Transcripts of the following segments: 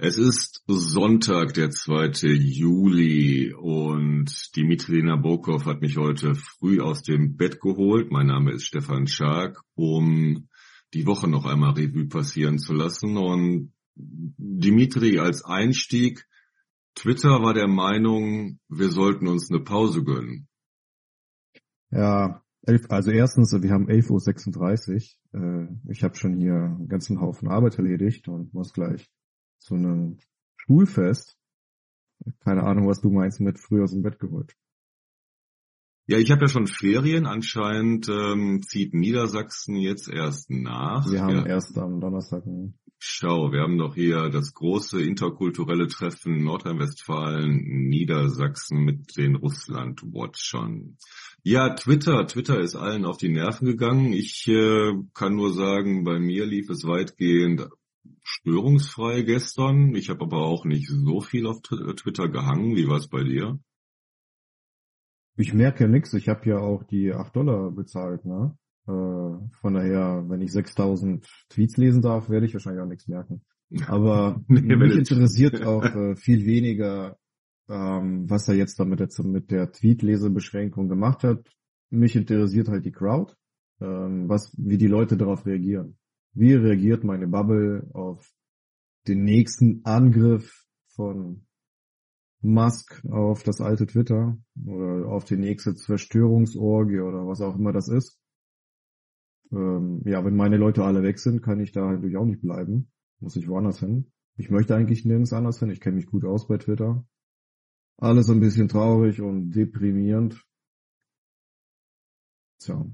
Es ist Sonntag, der 2. Juli und Dimitri Nabokov hat mich heute früh aus dem Bett geholt. Mein Name ist Stefan Schark, um die Woche noch einmal Revue passieren zu lassen. Und Dimitri als Einstieg, Twitter war der Meinung, wir sollten uns eine Pause gönnen. Ja, also erstens, wir haben 11.36 Uhr. Äh, ich habe schon hier einen ganzen Haufen Arbeit erledigt und muss gleich zu einem Schulfest. Keine Ahnung, was du meinst mit früher aus dem Bett geholt. Ja, ich habe ja schon Ferien. Anscheinend ähm, zieht Niedersachsen jetzt erst nach. Wir haben ja. erst am Donnerstag. Schau, wir haben doch hier das große interkulturelle Treffen Nordrhein-Westfalen, Niedersachsen mit den Russland-Watchern. Ja, Twitter. Twitter ist allen auf die Nerven gegangen. Ich äh, kann nur sagen, bei mir lief es weitgehend störungsfrei gestern. Ich habe aber auch nicht so viel auf Twitter gehangen. Wie war es bei dir? Ich merke nichts. Ich habe ja auch die 8 Dollar bezahlt. Ne? Äh, von daher, wenn ich 6000 Tweets lesen darf, werde ich wahrscheinlich auch nichts merken. Aber nee, mich interessiert auch äh, viel weniger, ähm, was er jetzt damit jetzt mit der Tweet-Lesebeschränkung gemacht hat. Mich interessiert halt die Crowd, ähm, was, wie die Leute darauf reagieren. Wie reagiert meine Bubble auf den nächsten Angriff von Musk auf das alte Twitter oder auf die nächste Zerstörungsorgie oder was auch immer das ist? Ähm, ja, wenn meine Leute alle weg sind, kann ich da natürlich auch nicht bleiben. Muss ich woanders hin. Ich möchte eigentlich nirgends anders hin. Ich kenne mich gut aus bei Twitter. Alles ein bisschen traurig und deprimierend. Tja,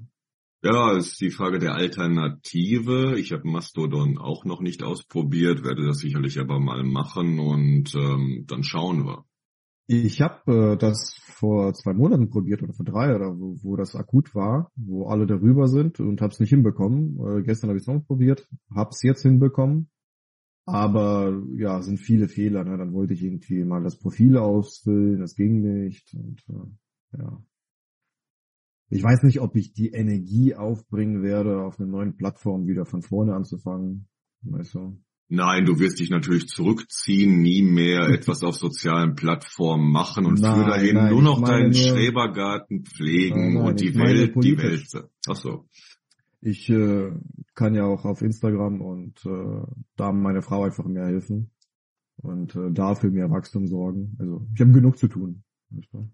ja, ist die Frage der Alternative. Ich habe Mastodon auch noch nicht ausprobiert, werde das sicherlich aber mal machen und ähm, dann schauen wir. Ich habe äh, das vor zwei Monaten probiert oder vor drei oder wo, wo das akut war, wo alle darüber sind und habe es nicht hinbekommen. Äh, gestern habe ich es noch probiert, habe es jetzt hinbekommen, aber ja, sind viele Fehler. Ne? Dann wollte ich irgendwie mal das Profil ausfüllen, das ging nicht und äh, ja, ich weiß nicht, ob ich die Energie aufbringen werde, auf einer neuen Plattform wieder von vorne anzufangen. Weißt du? Nein, du wirst dich natürlich zurückziehen, nie mehr etwas auf sozialen Plattformen machen und nein, für dahin nein, nur noch deinen nur, Schrebergarten pflegen nein, und die Welt, die Welt. Ach so. Ich äh, kann ja auch auf Instagram und äh, da meine Frau einfach mehr helfen und äh, dafür mehr Wachstum sorgen. Also ich habe genug zu tun. Weißt du?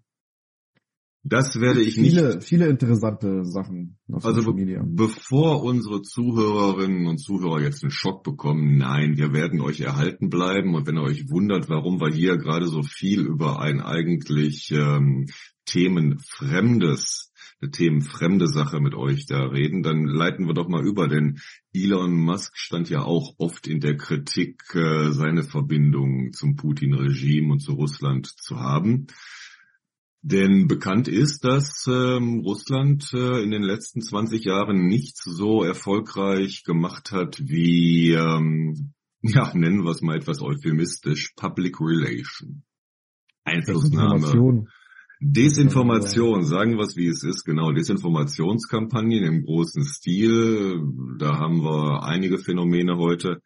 Das werde ich viele, nicht. Viele interessante Sachen auf also Social Media. Be bevor unsere Zuhörerinnen und Zuhörer jetzt einen Schock bekommen, nein, wir werden euch erhalten bleiben. Und wenn ihr euch wundert, warum wir hier gerade so viel über ein eigentlich ähm, themenfremdes, eine themenfremde Sache mit euch da reden, dann leiten wir doch mal über, denn Elon Musk stand ja auch oft in der Kritik, äh, seine Verbindung zum Putin-Regime und zu Russland zu haben. Denn bekannt ist, dass ähm, Russland äh, in den letzten 20 Jahren nichts so erfolgreich gemacht hat wie, ähm, ja, nennen wir es mal etwas euphemistisch, Public Relation. Einflussnahme. Desinformation, sagen wir es wie es ist, genau, Desinformationskampagnen im großen Stil, da haben wir einige Phänomene heute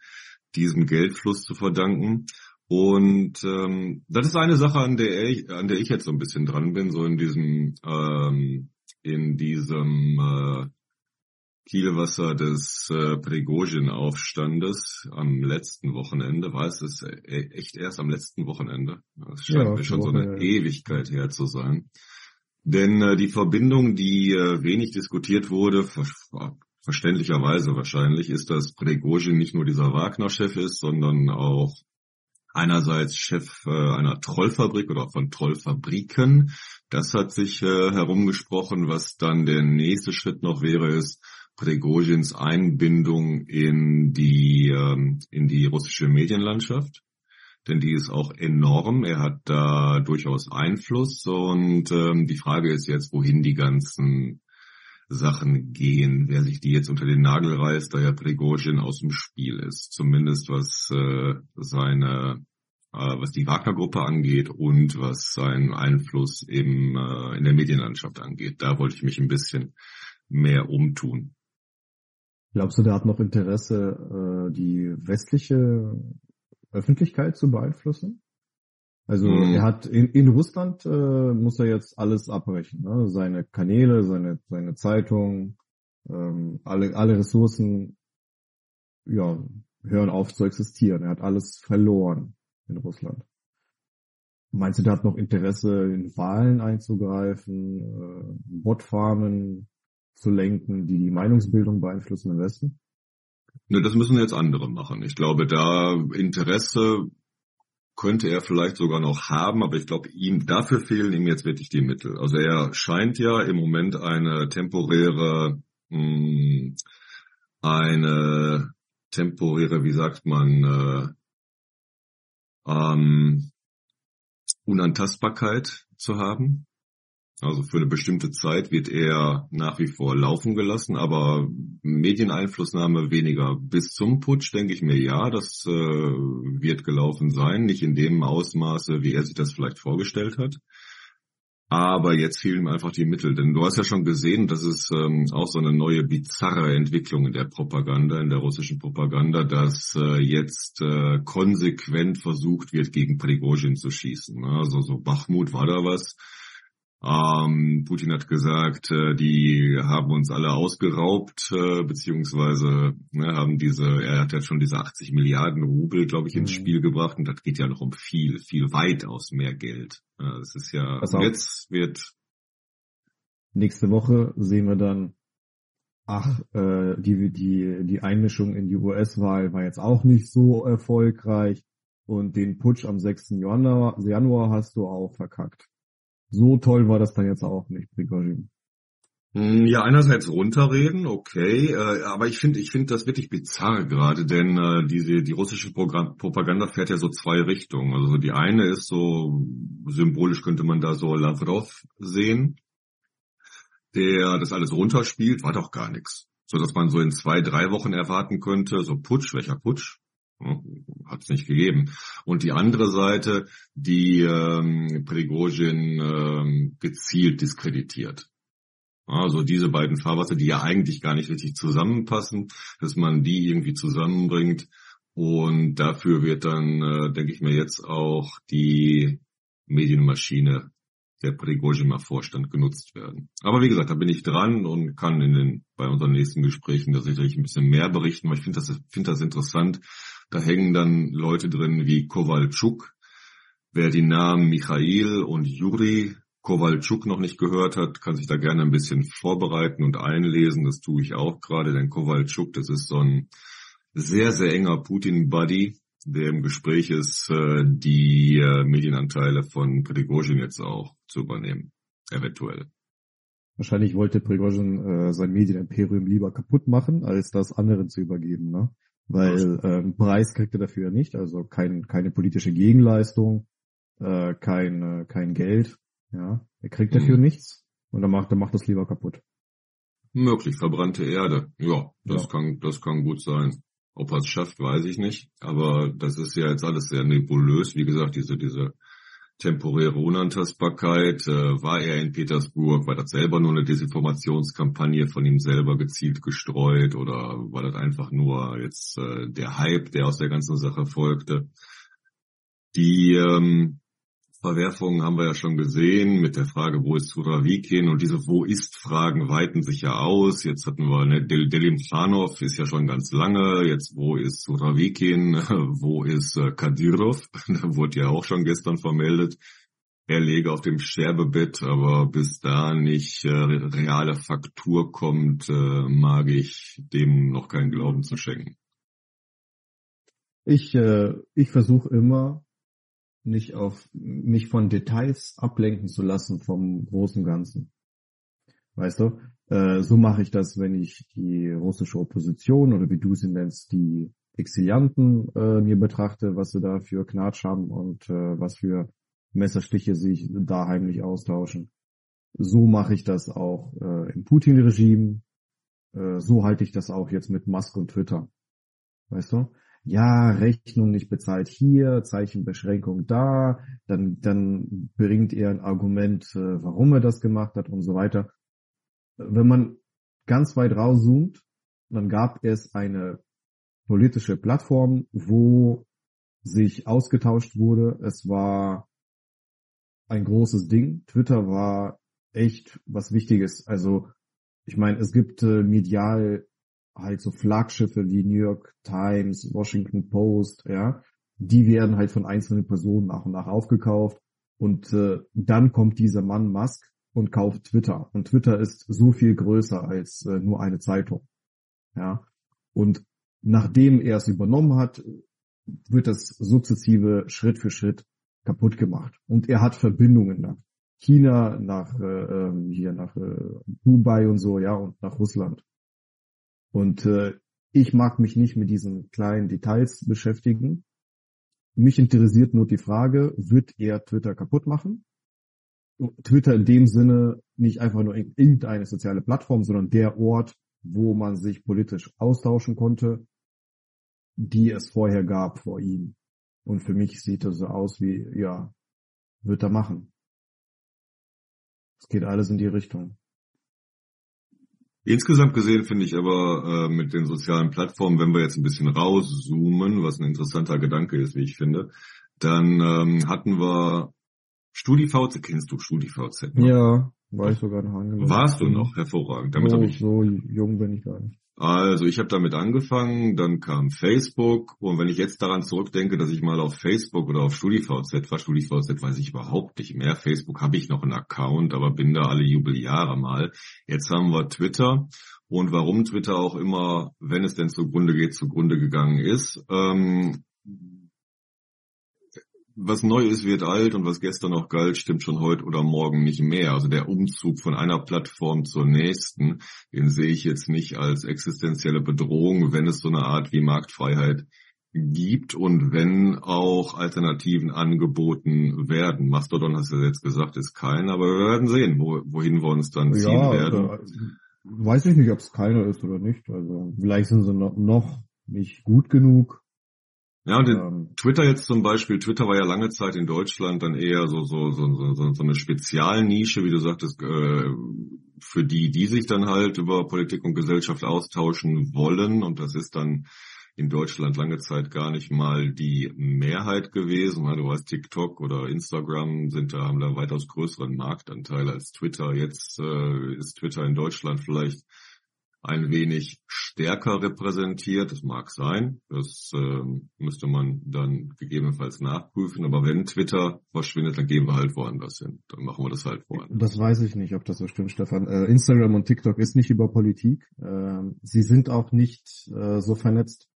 diesem Geldfluss zu verdanken. Und ähm, das ist eine Sache, an der ich, an der ich jetzt so ein bisschen dran bin, so in diesem ähm, in diesem äh, Kielwasser des äh, Prigozhin-Aufstandes am letzten Wochenende. War es das äh, echt erst am letzten Wochenende? Das scheint ja, mir schon so eine Ewigkeit her zu sein. Denn äh, die Verbindung, die äh, wenig diskutiert wurde, ver verständlicherweise wahrscheinlich, ist, dass Prigozhin nicht nur dieser Wagner-Chef ist, sondern auch einerseits Chef äh, einer Trollfabrik oder von Trollfabriken. Das hat sich äh, herumgesprochen. Was dann der nächste Schritt noch wäre, ist Prigozhins Einbindung in die, ähm, in die russische Medienlandschaft. Denn die ist auch enorm. Er hat da durchaus Einfluss. Und ähm, die Frage ist jetzt, wohin die ganzen Sachen gehen, wer sich die jetzt unter den Nagel reißt, da ja Prigozhin aus dem Spiel ist. Zumindest was äh, seine, äh, was die Wagner-Gruppe angeht und was seinen Einfluss im, äh, in der Medienlandschaft angeht. Da wollte ich mich ein bisschen mehr umtun. Glaubst du, der hat noch Interesse, äh, die westliche Öffentlichkeit zu beeinflussen. Also mhm. er hat in, in Russland äh, muss er jetzt alles abbrechen, ne? seine Kanäle, seine seine Zeitung, ähm, alle alle Ressourcen, ja hören auf zu existieren. Er hat alles verloren in Russland. Meinst du, der hat noch Interesse, in Wahlen einzugreifen, äh, Botfarmen zu lenken, die die Meinungsbildung beeinflussen im Westen? Ne, das müssen jetzt andere machen. Ich glaube, da Interesse könnte er vielleicht sogar noch haben, aber ich glaube, ihm dafür fehlen ihm jetzt wirklich die Mittel. Also er scheint ja im Moment eine temporäre, mh, hm, eine temporäre, wie sagt man, äh, ähm, Unantastbarkeit zu haben. Also für eine bestimmte Zeit wird er nach wie vor laufen gelassen, aber Medieneinflussnahme weniger. Bis zum Putsch denke ich mir, ja, das äh, wird gelaufen sein, nicht in dem Ausmaße, wie er sich das vielleicht vorgestellt hat. Aber jetzt fehlen ihm einfach die Mittel, denn du hast ja schon gesehen, das ist ähm, auch so eine neue bizarre Entwicklung in der Propaganda, in der russischen Propaganda, dass äh, jetzt äh, konsequent versucht wird, gegen Prigozhin zu schießen. Also so Bachmut war da was ähm, Putin hat gesagt, äh, die haben uns alle ausgeraubt, äh, beziehungsweise ne, haben diese, er hat ja schon diese 80 Milliarden Rubel, glaube ich, ins mhm. Spiel gebracht und das geht ja noch um viel, viel weitaus mehr Geld. Ja, das ist ja, jetzt wird... Nächste Woche sehen wir dann, ach, äh, die, die, die Einmischung in die US-Wahl war jetzt auch nicht so erfolgreich und den Putsch am 6. Januar, Januar hast du auch verkackt so toll war das dann jetzt auch nicht, Prigozhin. Hm, ja, einerseits runterreden, okay, äh, aber ich finde, ich finde das wirklich bizarr gerade, denn äh, diese die russische Programm Propaganda fährt ja so zwei Richtungen. Also die eine ist so symbolisch könnte man da so Lavrov sehen, der das alles runterspielt, war doch gar nichts, so dass man so in zwei drei Wochen erwarten könnte, so Putsch, welcher Putsch? Hat es nicht gegeben. Und die andere Seite, die ähm, Prigozhin ähm, gezielt diskreditiert. Also diese beiden Fahrwasser, die ja eigentlich gar nicht richtig zusammenpassen, dass man die irgendwie zusammenbringt. Und dafür wird dann, äh, denke ich mir, jetzt auch die Medienmaschine der Prigozhimer Vorstand genutzt werden. Aber wie gesagt, da bin ich dran und kann in den, bei unseren nächsten Gesprächen da sicherlich ein bisschen mehr berichten, weil ich finde das, finde das interessant, da hängen dann Leute drin wie Kowalczuk. Wer die Namen Michail und Juri Kowalczuk noch nicht gehört hat, kann sich da gerne ein bisschen vorbereiten und einlesen. Das tue ich auch gerade, denn Kowalczuk, das ist so ein sehr, sehr enger Putin-Buddy, der im Gespräch ist, äh, die äh, Medienanteile von Prigozhin jetzt auch zu übernehmen, eventuell. Wahrscheinlich wollte Prigozhin äh, sein Medienimperium lieber kaputt machen, als das anderen zu übergeben, ne? Weil ähm, Preis kriegt er dafür nicht, also kein, keine politische Gegenleistung, äh, kein, äh, kein Geld, ja, er kriegt dafür mhm. nichts und dann macht er macht das lieber kaputt. Möglich, verbrannte Erde, ja, das ja. kann, das kann gut sein. Ob er es schafft, weiß ich nicht, aber das ist ja jetzt alles sehr nebulös, wie gesagt, diese, diese temporäre Unantastbarkeit? Äh, war er in Petersburg? War das selber nur eine Desinformationskampagne von ihm selber gezielt gestreut oder war das einfach nur jetzt äh, der Hype, der aus der ganzen Sache folgte? Die ähm, Verwerfungen haben wir ja schon gesehen mit der Frage, wo ist Suravikin und diese Wo ist Fragen weiten sich ja aus. Jetzt hatten wir, ne, Del Delim Khanov ist ja schon ganz lange. Jetzt wo ist Suravikin? Wo ist äh, Kadyrov? da wurde ja auch schon gestern vermeldet. Er lege auf dem Sterbebett, aber bis da nicht äh, reale Faktur kommt, äh, mag ich dem noch keinen Glauben zu schenken. Ich, äh, ich versuche immer, nicht auf mich von Details ablenken zu lassen vom großen Ganzen. Weißt du? Äh, so mache ich das, wenn ich die russische Opposition oder wie du sie nennst, die Exilianten äh, mir betrachte, was sie da für Knatsch haben und äh, was für Messerstiche sich da heimlich austauschen. So mache ich das auch äh, im Putin-Regime. Äh, so halte ich das auch jetzt mit Musk und Twitter. Weißt du? Ja, Rechnung nicht bezahlt hier, Zeichenbeschränkung da, dann, dann bringt er ein Argument, äh, warum er das gemacht hat und so weiter. Wenn man ganz weit rauszoomt, dann gab es eine politische Plattform, wo sich ausgetauscht wurde. Es war ein großes Ding. Twitter war echt was Wichtiges. Also ich meine, es gibt äh, medial halt so Flaggschiffe wie New York Times, Washington Post, ja, die werden halt von einzelnen Personen nach und nach aufgekauft. Und äh, dann kommt dieser Mann Musk und kauft Twitter. Und Twitter ist so viel größer als äh, nur eine Zeitung, ja, und nachdem er es übernommen hat, wird das sukzessive Schritt für Schritt kaputt gemacht. Und er hat Verbindungen nach China, nach äh, ähm, hier nach äh, Dubai und so, ja, und nach Russland. Und äh, ich mag mich nicht mit diesen kleinen Details beschäftigen. Mich interessiert nur die Frage, wird er Twitter kaputt machen? Twitter in dem Sinne nicht einfach nur irgendeine soziale Plattform, sondern der Ort, wo man sich politisch austauschen konnte, die es vorher gab vor ihm. Und für mich sieht das so aus wie, ja, wird er machen. Es geht alles in die Richtung. Insgesamt gesehen finde ich aber äh, mit den sozialen Plattformen, wenn wir jetzt ein bisschen rauszoomen, was ein interessanter Gedanke ist, wie ich finde, dann ähm, hatten wir StudiVZ, kennst du StudiVZ? Ne? Ja, war ich sogar noch angemeldet. Warst du noch? Hervorragend. Damit so, ich so jung bin ich gar nicht. Also ich habe damit angefangen, dann kam Facebook und wenn ich jetzt daran zurückdenke, dass ich mal auf Facebook oder auf StudiVZ war, StudiVZ weiß ich überhaupt nicht mehr. Facebook habe ich noch einen Account, aber bin da alle Jubeljahre mal. Jetzt haben wir Twitter und warum Twitter auch immer, wenn es denn zugrunde geht, zugrunde gegangen ist. Ähm, was neu ist, wird alt und was gestern noch galt, stimmt schon heute oder morgen nicht mehr. Also der Umzug von einer Plattform zur nächsten, den sehe ich jetzt nicht als existenzielle Bedrohung, wenn es so eine Art wie Marktfreiheit gibt und wenn auch Alternativen angeboten werden. Mastodon hast du jetzt gesagt, ist kein, aber wir werden sehen, wo, wohin wir uns dann ziehen ja, werden. Da, weiß ich nicht, ob es keiner ist oder nicht. Also vielleicht sind sie noch nicht gut genug. Ja, und ähm, Twitter jetzt zum Beispiel, Twitter war ja lange Zeit in Deutschland dann eher so, so, so, so, so eine Spezialnische, wie du sagtest, äh, für die, die sich dann halt über Politik und Gesellschaft austauschen wollen. Und das ist dann in Deutschland lange Zeit gar nicht mal die Mehrheit gewesen. Du weißt, TikTok oder Instagram sind da, haben da weitaus größeren Marktanteil als Twitter. Jetzt äh, ist Twitter in Deutschland vielleicht ein wenig stärker repräsentiert. Das mag sein. Das äh, müsste man dann gegebenenfalls nachprüfen. Aber wenn Twitter verschwindet, dann gehen wir halt woanders hin. Dann machen wir das halt woanders. Das weiß ich nicht, ob das so stimmt, Stefan. Äh, Instagram und TikTok ist nicht über Politik. Äh, sie sind auch nicht äh, so vernetzt.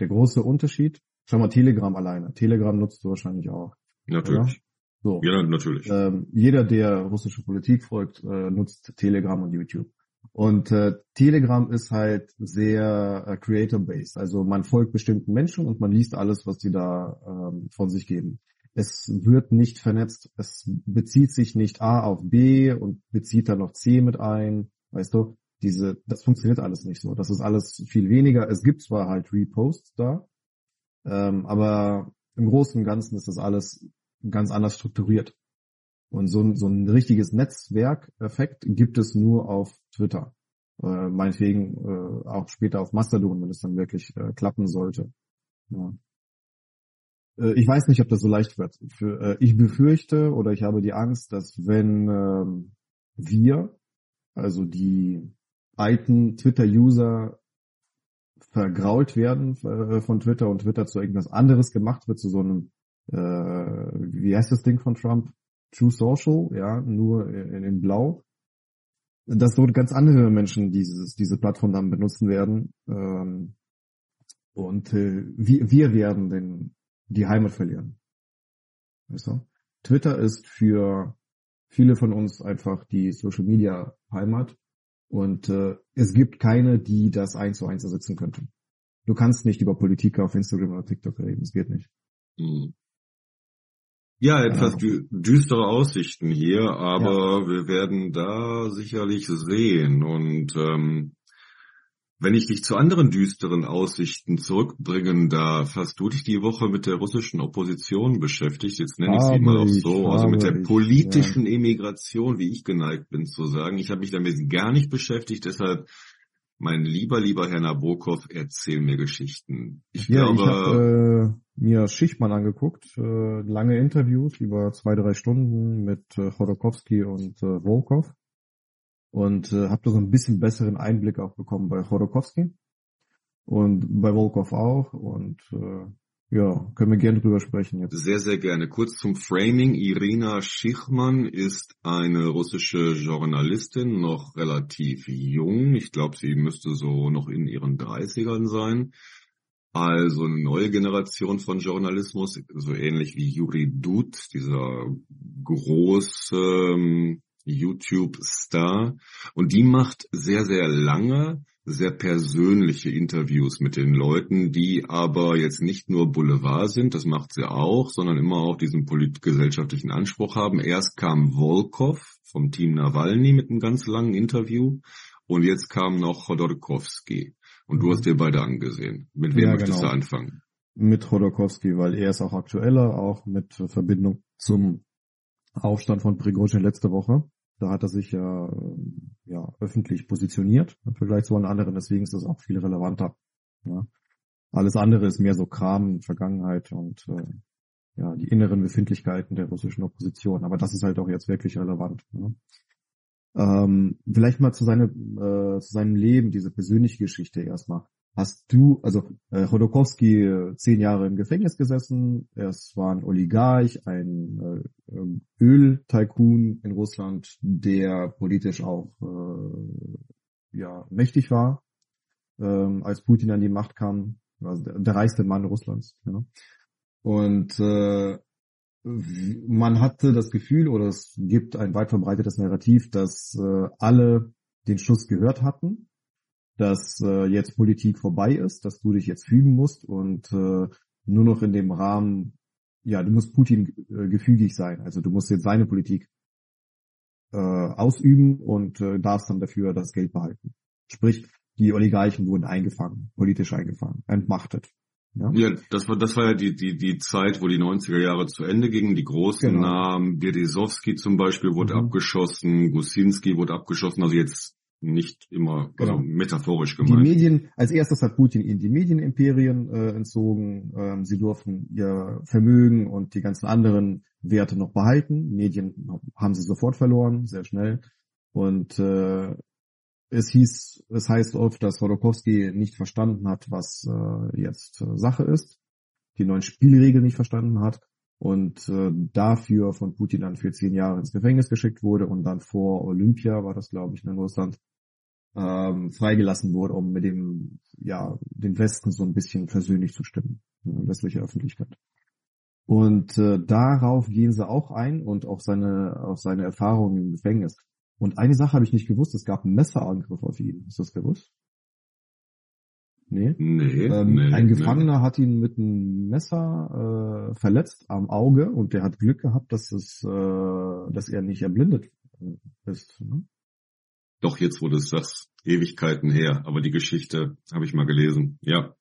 Der große Unterschied, schau mal Telegram alleine. Telegram nutzt du wahrscheinlich auch. Natürlich. Oder? So. Ja, natürlich. Ähm, jeder, der russische Politik folgt, äh, nutzt Telegram und YouTube. Und äh, Telegram ist halt sehr äh, creator-based. Also man folgt bestimmten Menschen und man liest alles, was die da ähm, von sich geben. Es wird nicht vernetzt. Es bezieht sich nicht A auf B und bezieht dann noch C mit ein. Weißt du, diese, das funktioniert alles nicht so. Das ist alles viel weniger. Es gibt zwar halt Reposts da, ähm, aber im Großen und Ganzen ist das alles ganz anders strukturiert. Und so, so ein richtiges Netzwerkeffekt gibt es nur auf Twitter. Äh, meinetwegen äh, auch später auf Mastodon, wenn es dann wirklich äh, klappen sollte. Ja. Äh, ich weiß nicht, ob das so leicht wird. Für, äh, ich befürchte oder ich habe die Angst, dass wenn ähm, wir, also die alten Twitter-User vergrault werden äh, von Twitter und Twitter zu irgendwas anderes gemacht wird, zu so einem, äh, wie heißt das Ding von Trump? True Social, ja, nur in, in Blau, dass so ganz andere Menschen dieses, diese Plattform dann benutzen werden. Ähm, und äh, wir, wir werden den, die Heimat verlieren. Weißt du? Twitter ist für viele von uns einfach die Social Media Heimat. Und äh, es gibt keine, die das eins zu eins ersetzen könnte. Du kannst nicht über Politik auf Instagram oder TikTok reden, es geht nicht. Mhm. Ja, etwas dü düstere Aussichten hier, aber ja. wir werden da sicherlich sehen. Und ähm, wenn ich dich zu anderen düsteren Aussichten zurückbringen darf, hast du dich die Woche mit der russischen Opposition beschäftigt? Jetzt nenne ich sie mal auch so, also mit der politischen. Emigration, wie ich geneigt bin zu sagen. Ich habe mich damit gar nicht beschäftigt, deshalb Mein lieber, lieber Herr Nabokov, erzähl mir Geschichten. Ich ja, glaube, ich habe äh, mir Schichtmann angeguckt, äh, lange Interviews über zwei, drei Stunden mit äh, Chodorkowski und äh, Volkov und äh, habe da so ein bisschen besseren Einblick auch bekommen bei Chodorkowski und bei Volkov auch und äh, ja, können wir gerne drüber sprechen jetzt. Sehr, sehr gerne. Kurz zum Framing. Irina Schichmann ist eine russische Journalistin, noch relativ jung. Ich glaube, sie müsste so noch in ihren 30ern sein. Also eine neue Generation von Journalismus, so ähnlich wie Yuri Dud, dieser große ähm, YouTube-Star. Und die macht sehr, sehr lange sehr persönliche Interviews mit den Leuten, die aber jetzt nicht nur Boulevard sind, das macht sie auch, sondern immer auch diesen politgesellschaftlichen Anspruch haben. Erst kam Volkov vom Team Nawalny mit einem ganz langen Interview und jetzt kam noch Chodorkowski. Und du hast dir beide angesehen. Mit wem ja, möchtest genau. du anfangen? Mit Chodorkowski, weil er ist auch aktueller, auch mit Verbindung zum Aufstand von Prigozhin letzte Woche. Da hat er sich ja, ja öffentlich positioniert im Vergleich zu allen anderen, deswegen ist das auch viel relevanter. Ja. Alles andere ist mehr so Kram, Vergangenheit und äh, ja, die inneren Befindlichkeiten der russischen Opposition. Aber das ist halt auch jetzt wirklich relevant. Ne? Ähm, vielleicht mal zu, seine, äh, zu seinem Leben, diese persönliche Geschichte erstmal. Hast du, also äh, Chodorkowski äh, zehn Jahre im Gefängnis gesessen, es war ein Oligarch, ein äh, ähm, Öl-Tycoon in Russland, der politisch auch äh, ja mächtig war, ähm, als Putin an die Macht kam, also der, der reichste Mann Russlands. Ja. Und äh, man hatte das Gefühl, oder es gibt ein weit verbreitetes Narrativ, dass äh, alle den Schuss gehört hatten dass äh, jetzt Politik vorbei ist, dass du dich jetzt fügen musst und äh, nur noch in dem Rahmen, ja, du musst Putin äh, gefügig sein. Also du musst jetzt seine Politik äh, ausüben und äh, darfst dann dafür das Geld behalten. Sprich, die Oligarchen wurden eingefangen, politisch eingefangen, entmachtet. Ja, ja das war das war ja die die die Zeit, wo die 90er Jahre zu Ende gingen. Die großen genau. Namen, Berezowski zum Beispiel wurde mhm. abgeschossen, Gusinski wurde abgeschossen. Also jetzt nicht immer genau. also metaphorisch gemeint. Die Medien, als erstes hat Putin ihnen die Medienimperien äh, entzogen. Ähm, sie durften ihr Vermögen und die ganzen anderen Werte noch behalten. Medien haben sie sofort verloren, sehr schnell. Und äh, es hieß, es heißt oft, dass Hodorkowski nicht verstanden hat, was äh, jetzt äh, Sache ist, die neuen Spielregeln nicht verstanden hat und äh, dafür von Putin dann für zehn Jahre ins Gefängnis geschickt wurde und dann vor Olympia war das, glaube ich, in Russland, ähm, freigelassen wurde, um mit dem, ja, den Westen so ein bisschen persönlich zu stimmen, in westlicher Öffentlichkeit. Und äh, darauf gehen sie auch ein und auch seine, auf seine Erfahrungen im Gefängnis. Und eine Sache habe ich nicht gewusst, es gab einen Messerangriff auf ihn. Ist das gewusst? Nee. Nee, ähm, nee ein Gefangener nee. hat ihn mit einem Messer äh, verletzt am Auge und der hat Glück gehabt, dass es, äh, dass er nicht erblindet ist. Ne? Doch jetzt wurde es das Ewigkeiten her, aber die Geschichte habe ich mal gelesen. Ja.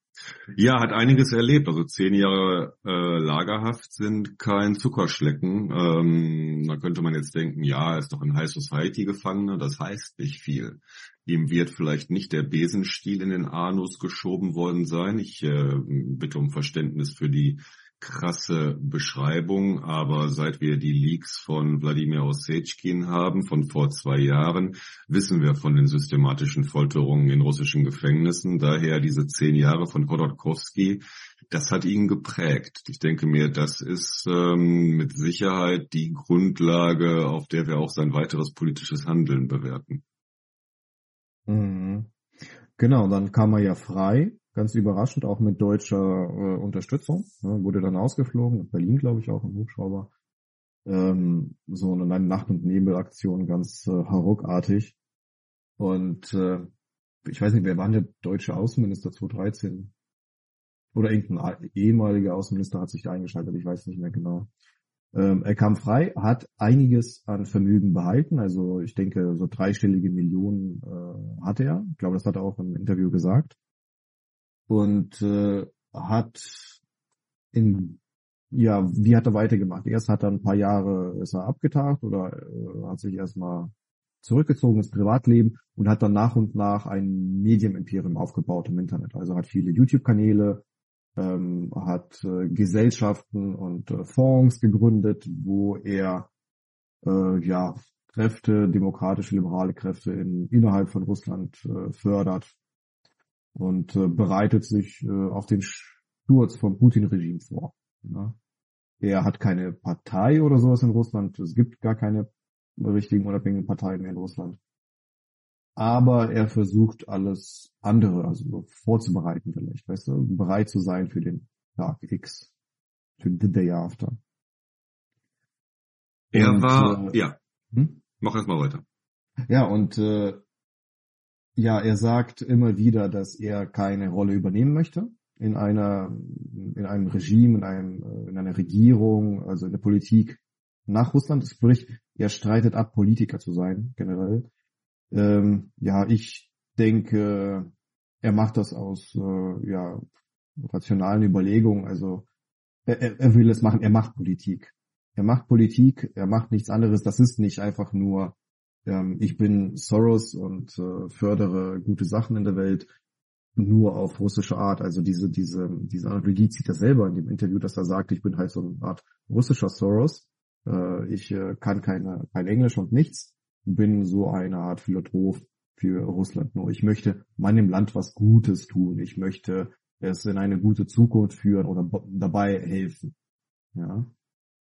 Ja, hat einiges erlebt. Also zehn Jahre äh, Lagerhaft sind kein Zuckerschlecken. Ähm, da könnte man jetzt denken, ja, ist doch ein High Society Gefangener. Das heißt nicht viel. Ihm wird vielleicht nicht der Besenstiel in den Anus geschoben worden sein. Ich äh, bitte um Verständnis für die krasse Beschreibung, aber seit wir die Leaks von Wladimir Ossetschkin haben, von vor zwei Jahren, wissen wir von den systematischen Folterungen in russischen Gefängnissen. Daher diese zehn Jahre von Khodorkovsky, das hat ihn geprägt. Ich denke mir, das ist ähm, mit Sicherheit die Grundlage, auf der wir auch sein weiteres politisches Handeln bewerten. Mhm. Genau, dann kam er ja frei ganz überraschend, auch mit deutscher äh, Unterstützung. Ne, wurde dann ausgeflogen, in Berlin glaube ich auch im Hubschrauber. Ähm, so eine Nacht- und Nebelaktion, ganz äh, harruckartig. Und äh, ich weiß nicht, wer war der deutsche Außenminister 2013? Oder irgendein ehemaliger Außenminister hat sich da eingeschaltet, ich weiß nicht mehr genau. Ähm, er kam frei, hat einiges an Vermögen behalten, also ich denke so dreistellige Millionen äh, hatte er. Ich glaube, das hat er auch im Interview gesagt und äh, hat in ja, wie hat er weitergemacht? Erst hat er ein paar Jahre ist er abgetagt oder äh, hat sich erstmal zurückgezogenes Privatleben und hat dann nach und nach ein Medienimperium aufgebaut im Internet. Also hat viele YouTube-Kanäle, ähm, hat äh, Gesellschaften und äh, Fonds gegründet, wo er äh, ja Kräfte, demokratische, liberale Kräfte in, innerhalb von Russland äh, fördert und äh, bereitet sich äh, auf den Sturz vom Putin-Regime vor. Ja. Er hat keine Partei oder sowas in Russland. Es gibt gar keine richtigen unabhängigen Parteien mehr in Russland. Aber er versucht alles andere, also so vorzubereiten vielleicht, weißt du, bereit zu sein für den Tag X, für the day after. Er und, war, äh, ja. Hm? Mach erst mal weiter. Ja, und äh, ja, er sagt immer wieder, dass er keine Rolle übernehmen möchte in einer, in einem Regime, in einem, äh, in einer Regierung, also in der Politik nach Russland. Sprich, er streitet ab, Politiker zu sein, generell. Ähm, ja, ich denke, er macht das aus, äh, ja, rationalen Überlegungen. Also, er, er will es machen, er macht Politik. Er macht Politik, er macht nichts anderes. Das ist nicht einfach nur, ähm, ich bin Soros und äh, fördere gute Sachen in der Welt nur auf russische Art. Also diese, diese, diese Analogie zieht er selber in dem Interview, dass er sagt, ich bin halt so eine Art russischer Soros. Äh, ich äh, kann keine, kein Englisch und nichts. Bin so eine Art Philosoph für Russland nur. Ich möchte meinem Land was Gutes tun. Ich möchte es in eine gute Zukunft führen oder dabei helfen. Ja.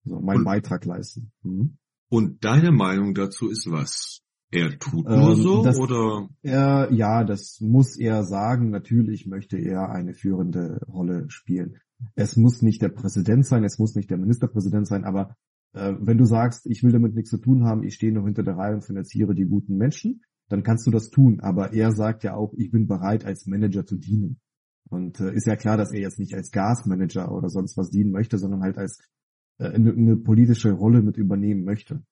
So, meinen und, Beitrag leisten. Mhm. Und deine Meinung dazu ist was? Er tut nur ähm, so das, oder? Er, ja, das muss er sagen. Natürlich möchte er eine führende Rolle spielen. Es muss nicht der Präsident sein, es muss nicht der Ministerpräsident sein, aber äh, wenn du sagst, ich will damit nichts zu tun haben, ich stehe noch hinter der Reihe und finanziere die guten Menschen, dann kannst du das tun. Aber er sagt ja auch, ich bin bereit, als Manager zu dienen. Und äh, ist ja klar, dass er jetzt nicht als Gasmanager oder sonst was dienen möchte, sondern halt als eine, eine politische Rolle mit übernehmen möchte.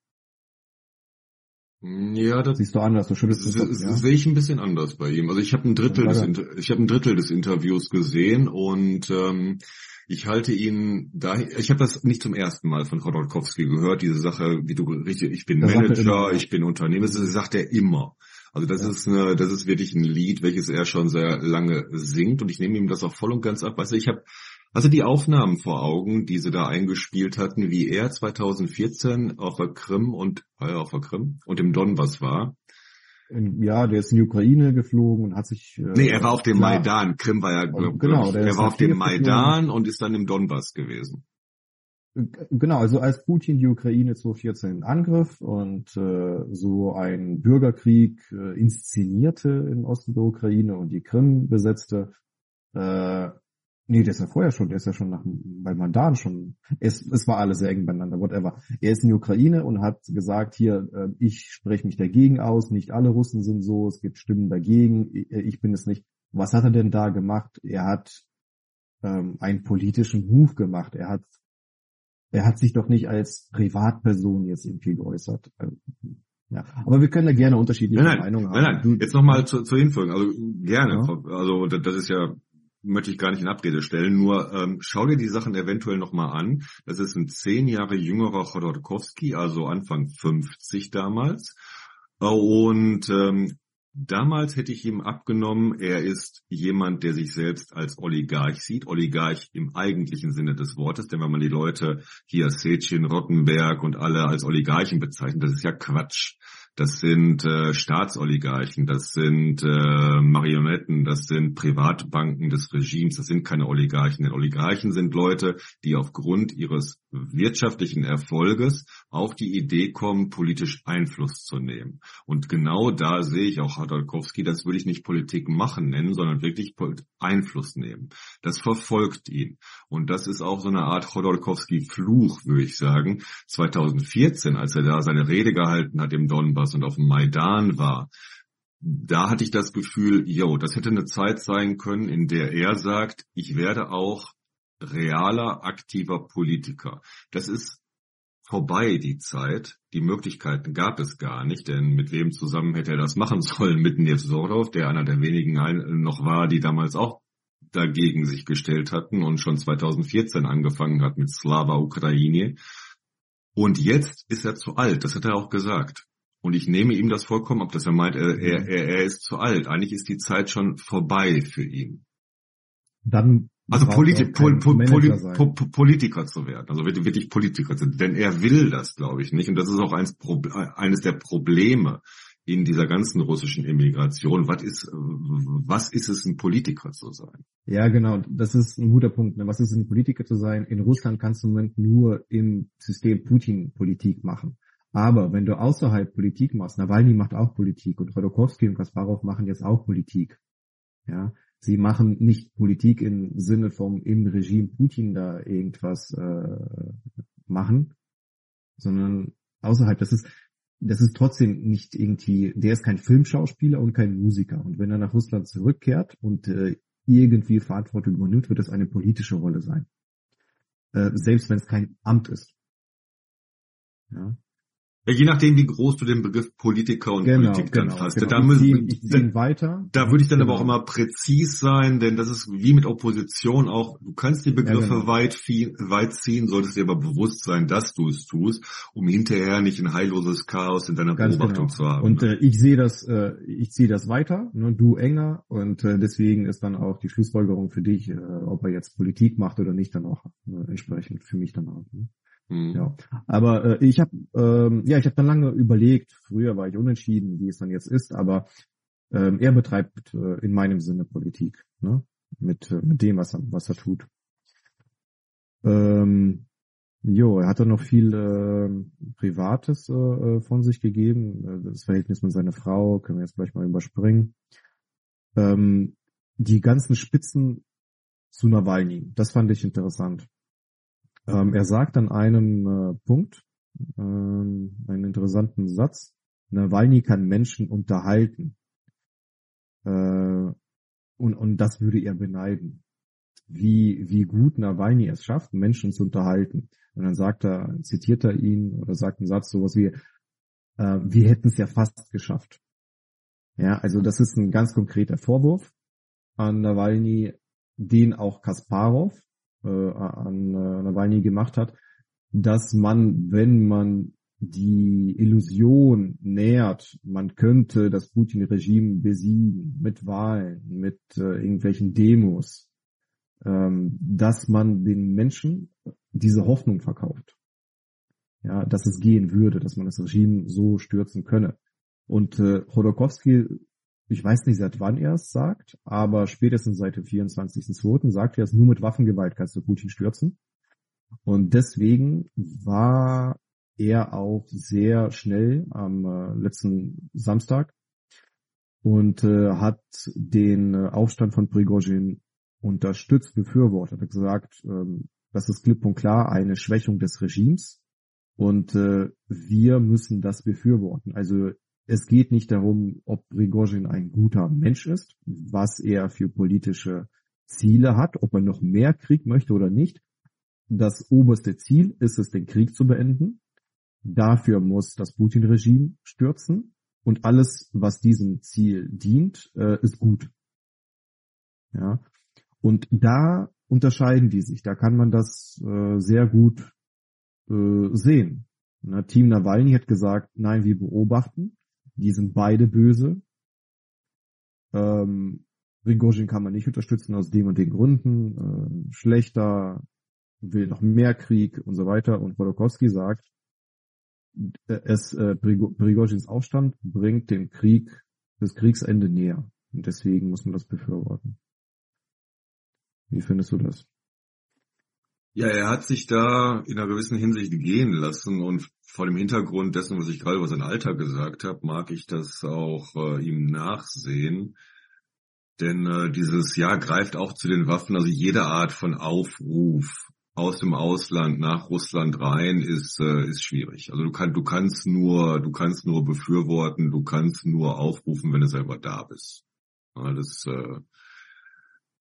Ja, das siehst du anders. Du schüttelst das, das, ja? sehe ich ein bisschen anders bei ihm. Also ich habe ein Drittel des ich habe ein Drittel des Interviews gesehen und ähm, ich halte ihn da. Ich habe das nicht zum ersten Mal von Rodolkowski gehört. Diese Sache, wie du richtig, ich bin das Manager, ich bin Unternehmer. Das sagt er immer. Also das ja. ist eine, das ist wirklich ein Lied, welches er schon sehr lange singt und ich nehme ihm das auch voll und ganz ab. Weißt du, ich habe also die Aufnahmen vor Augen, die sie da eingespielt hatten, wie er 2014 auf der Krim und äh, auf der Krim und im Donbass war. Ja, der ist in die Ukraine geflogen und hat sich. Äh, nee, er war auf dem klar. Maidan. Krim war ja. Glaub, genau, glaub er war auf dem Maidan und ist dann im Donbass gewesen. Genau, also als Putin die Ukraine 2014 in Angriff und äh, so ein Bürgerkrieg äh, inszenierte im Osten der Ukraine und die Krim besetzte, äh, Nee, der ist ja vorher schon, der ist ja schon nach, bei Mandan schon. Es, es war alles sehr eng beieinander, whatever. Er ist in die Ukraine und hat gesagt, hier, äh, ich spreche mich dagegen aus, nicht alle Russen sind so, es gibt Stimmen dagegen, ich bin es nicht. Was hat er denn da gemacht? Er hat ähm, einen politischen Move gemacht. Er hat, er hat sich doch nicht als Privatperson jetzt irgendwie geäußert. Ähm, ja, aber wir können da gerne unterschiedliche nein, Meinungen nein, haben. Nein, nein, jetzt nochmal zur, zur Info. Also gerne. Ja. Also das ist ja möchte ich gar nicht in Abrede stellen, nur ähm, schau dir die Sachen eventuell nochmal an. Das ist ein zehn Jahre jüngerer Chodorkowski, also Anfang 50 damals. Und ähm, damals hätte ich ihm abgenommen, er ist jemand, der sich selbst als Oligarch sieht. Oligarch im eigentlichen Sinne des Wortes, denn wenn man die Leute hier Sechin, Rottenberg und alle als Oligarchen bezeichnet, das ist ja Quatsch das sind äh, Staatsoligarchen, das sind äh, Marionetten, das sind Privatbanken des Regimes, das sind keine Oligarchen. Denn Oligarchen sind Leute, die aufgrund ihres wirtschaftlichen Erfolges auf die Idee kommen, politisch Einfluss zu nehmen. Und genau da sehe ich auch Hodorkowski, das würde ich nicht Politik machen nennen, sondern wirklich Einfluss nehmen. Das verfolgt ihn. Und das ist auch so eine Art Chodorkowski-Fluch, würde ich sagen. 2014, als er da seine Rede gehalten hat im Donbass und auf dem Maidan war, da hatte ich das Gefühl, yo, das hätte eine Zeit sein können, in der er sagt, ich werde auch realer, aktiver Politiker. Das ist vorbei, die Zeit. Die Möglichkeiten gab es gar nicht, denn mit wem zusammen hätte er das machen sollen? Mit Nevzorov, der einer der wenigen noch war, die damals auch dagegen sich gestellt hatten und schon 2014 angefangen hat mit Slava Ukraine. Und jetzt ist er zu alt, das hat er auch gesagt. Und ich nehme ihm das vollkommen ab, dass er meint, er, er, er ist zu alt. Eigentlich ist die Zeit schon vorbei für ihn. Dann also Politi Pol Pol Pol Politiker zu werden, also wirklich Politiker zu werden. Denn er will das, glaube ich, nicht. Und das ist auch eins, eines der Probleme in dieser ganzen russischen Immigration. Was ist, was ist es, ein Politiker zu sein? Ja, genau. Das ist ein guter Punkt. Ne? Was ist es, ein Politiker zu sein? In Russland kannst du im Moment nur im System Putin Politik machen. Aber wenn du außerhalb Politik machst, Nawalny macht auch Politik und Rodokowski und Kasparov machen jetzt auch Politik. Ja, sie machen nicht Politik im Sinne vom im Regime Putin da irgendwas äh, machen, sondern außerhalb. Das ist das ist trotzdem nicht irgendwie, der ist kein Filmschauspieler und kein Musiker. Und wenn er nach Russland zurückkehrt und äh, irgendwie Verantwortung übernimmt, wird es eine politische Rolle sein. Äh, selbst wenn es kein Amt ist. Ja. Ja, je nachdem, wie groß du den Begriff Politiker und genau, Politik dann genau, hast. Genau. Da, müssen, ich da, weiter. da würde ich dann genau. aber auch immer präzis sein, denn das ist wie mit Opposition auch. Du kannst die Begriffe ja, genau. weit, viel, weit ziehen, solltest dir aber bewusst sein, dass du es tust, um hinterher nicht ein heilloses Chaos in deiner Ganz Beobachtung genau. zu haben. Und äh, ich sehe das, äh, ich ziehe das weiter, ne, du enger und äh, deswegen ist dann auch die Schlussfolgerung für dich, äh, ob er jetzt Politik macht oder nicht, dann auch äh, entsprechend für mich dann auch. Ne? Mhm. Ja, aber äh, ich habe ähm, ja, ich habe dann lange überlegt. Früher war ich unentschieden, wie es dann jetzt ist, aber ähm, er betreibt äh, in meinem Sinne Politik, ne? Mit äh, mit dem, was er was er tut. Ähm, jo, er hat dann noch viel äh, Privates äh von sich gegeben. Äh, das Verhältnis mit seiner Frau können wir jetzt gleich mal überspringen. Ähm, die ganzen Spitzen zu Nawalny, das fand ich interessant. Ähm, er sagt an einem äh, Punkt ähm, einen interessanten Satz. Nawalny kann Menschen unterhalten. Äh, und, und das würde er beneiden. Wie, wie gut Nawalny es schafft, Menschen zu unterhalten. Und dann sagt er, zitiert er ihn oder sagt einen Satz sowas wie, äh, wir hätten es ja fast geschafft. Ja, also das ist ein ganz konkreter Vorwurf an Nawalny, den auch Kasparov äh, an äh, Nawalny gemacht hat, dass man, wenn man die Illusion nährt, man könnte das Putin-Regime besiegen mit Wahlen, mit äh, irgendwelchen Demos, ähm, dass man den Menschen diese Hoffnung verkauft. Ja, dass es gehen würde, dass man das Regime so stürzen könne. Und äh, Chodorkowski ich weiß nicht, seit wann er es sagt, aber spätestens seit dem 24.02. sagt er es, nur mit Waffengewalt kannst du Putin stürzen. Und deswegen war er auch sehr schnell am äh, letzten Samstag und äh, hat den äh, Aufstand von Prigozhin unterstützt, befürwortet. Hat gesagt, ähm, das ist klipp und klar eine Schwächung des Regimes und äh, wir müssen das befürworten. Also es geht nicht darum, ob Prigozhin ein guter Mensch ist, was er für politische Ziele hat, ob er noch mehr Krieg möchte oder nicht. Das oberste Ziel ist es, den Krieg zu beenden. Dafür muss das Putin-Regime stürzen und alles, was diesem Ziel dient, äh, ist gut. Ja. Und da unterscheiden die sich. Da kann man das äh, sehr gut äh, sehen. Team Nawalny hat gesagt, nein, wir beobachten. Die sind beide böse. Ähm, Prigozhin kann man nicht unterstützen aus dem und den Gründen. Äh, schlechter, will noch mehr Krieg und so weiter. Und Wolokowski sagt, es äh, Prigozhins Aufstand bringt den Krieg, das Kriegsende näher. Und deswegen muss man das befürworten. Wie findest du das? Ja, er hat sich da in einer gewissen Hinsicht gehen lassen und vor dem Hintergrund dessen, was ich gerade über sein Alter gesagt habe, mag ich das auch äh, ihm nachsehen. Denn äh, dieses Jahr greift auch zu den Waffen, also jede Art von Aufruf aus dem Ausland nach Russland rein ist äh, ist schwierig. Also du kannst du kannst nur du kannst nur befürworten, du kannst nur aufrufen, wenn du selber da bist. Ja, das äh,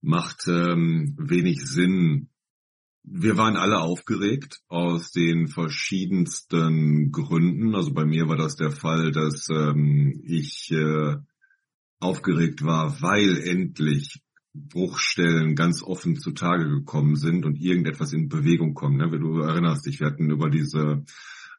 macht ähm, wenig Sinn, wir waren alle aufgeregt aus den verschiedensten Gründen. Also bei mir war das der Fall, dass ähm, ich äh, aufgeregt war, weil endlich Bruchstellen ganz offen zutage gekommen sind und irgendetwas in Bewegung kommt. Ne? Du erinnerst dich, wir hatten über diese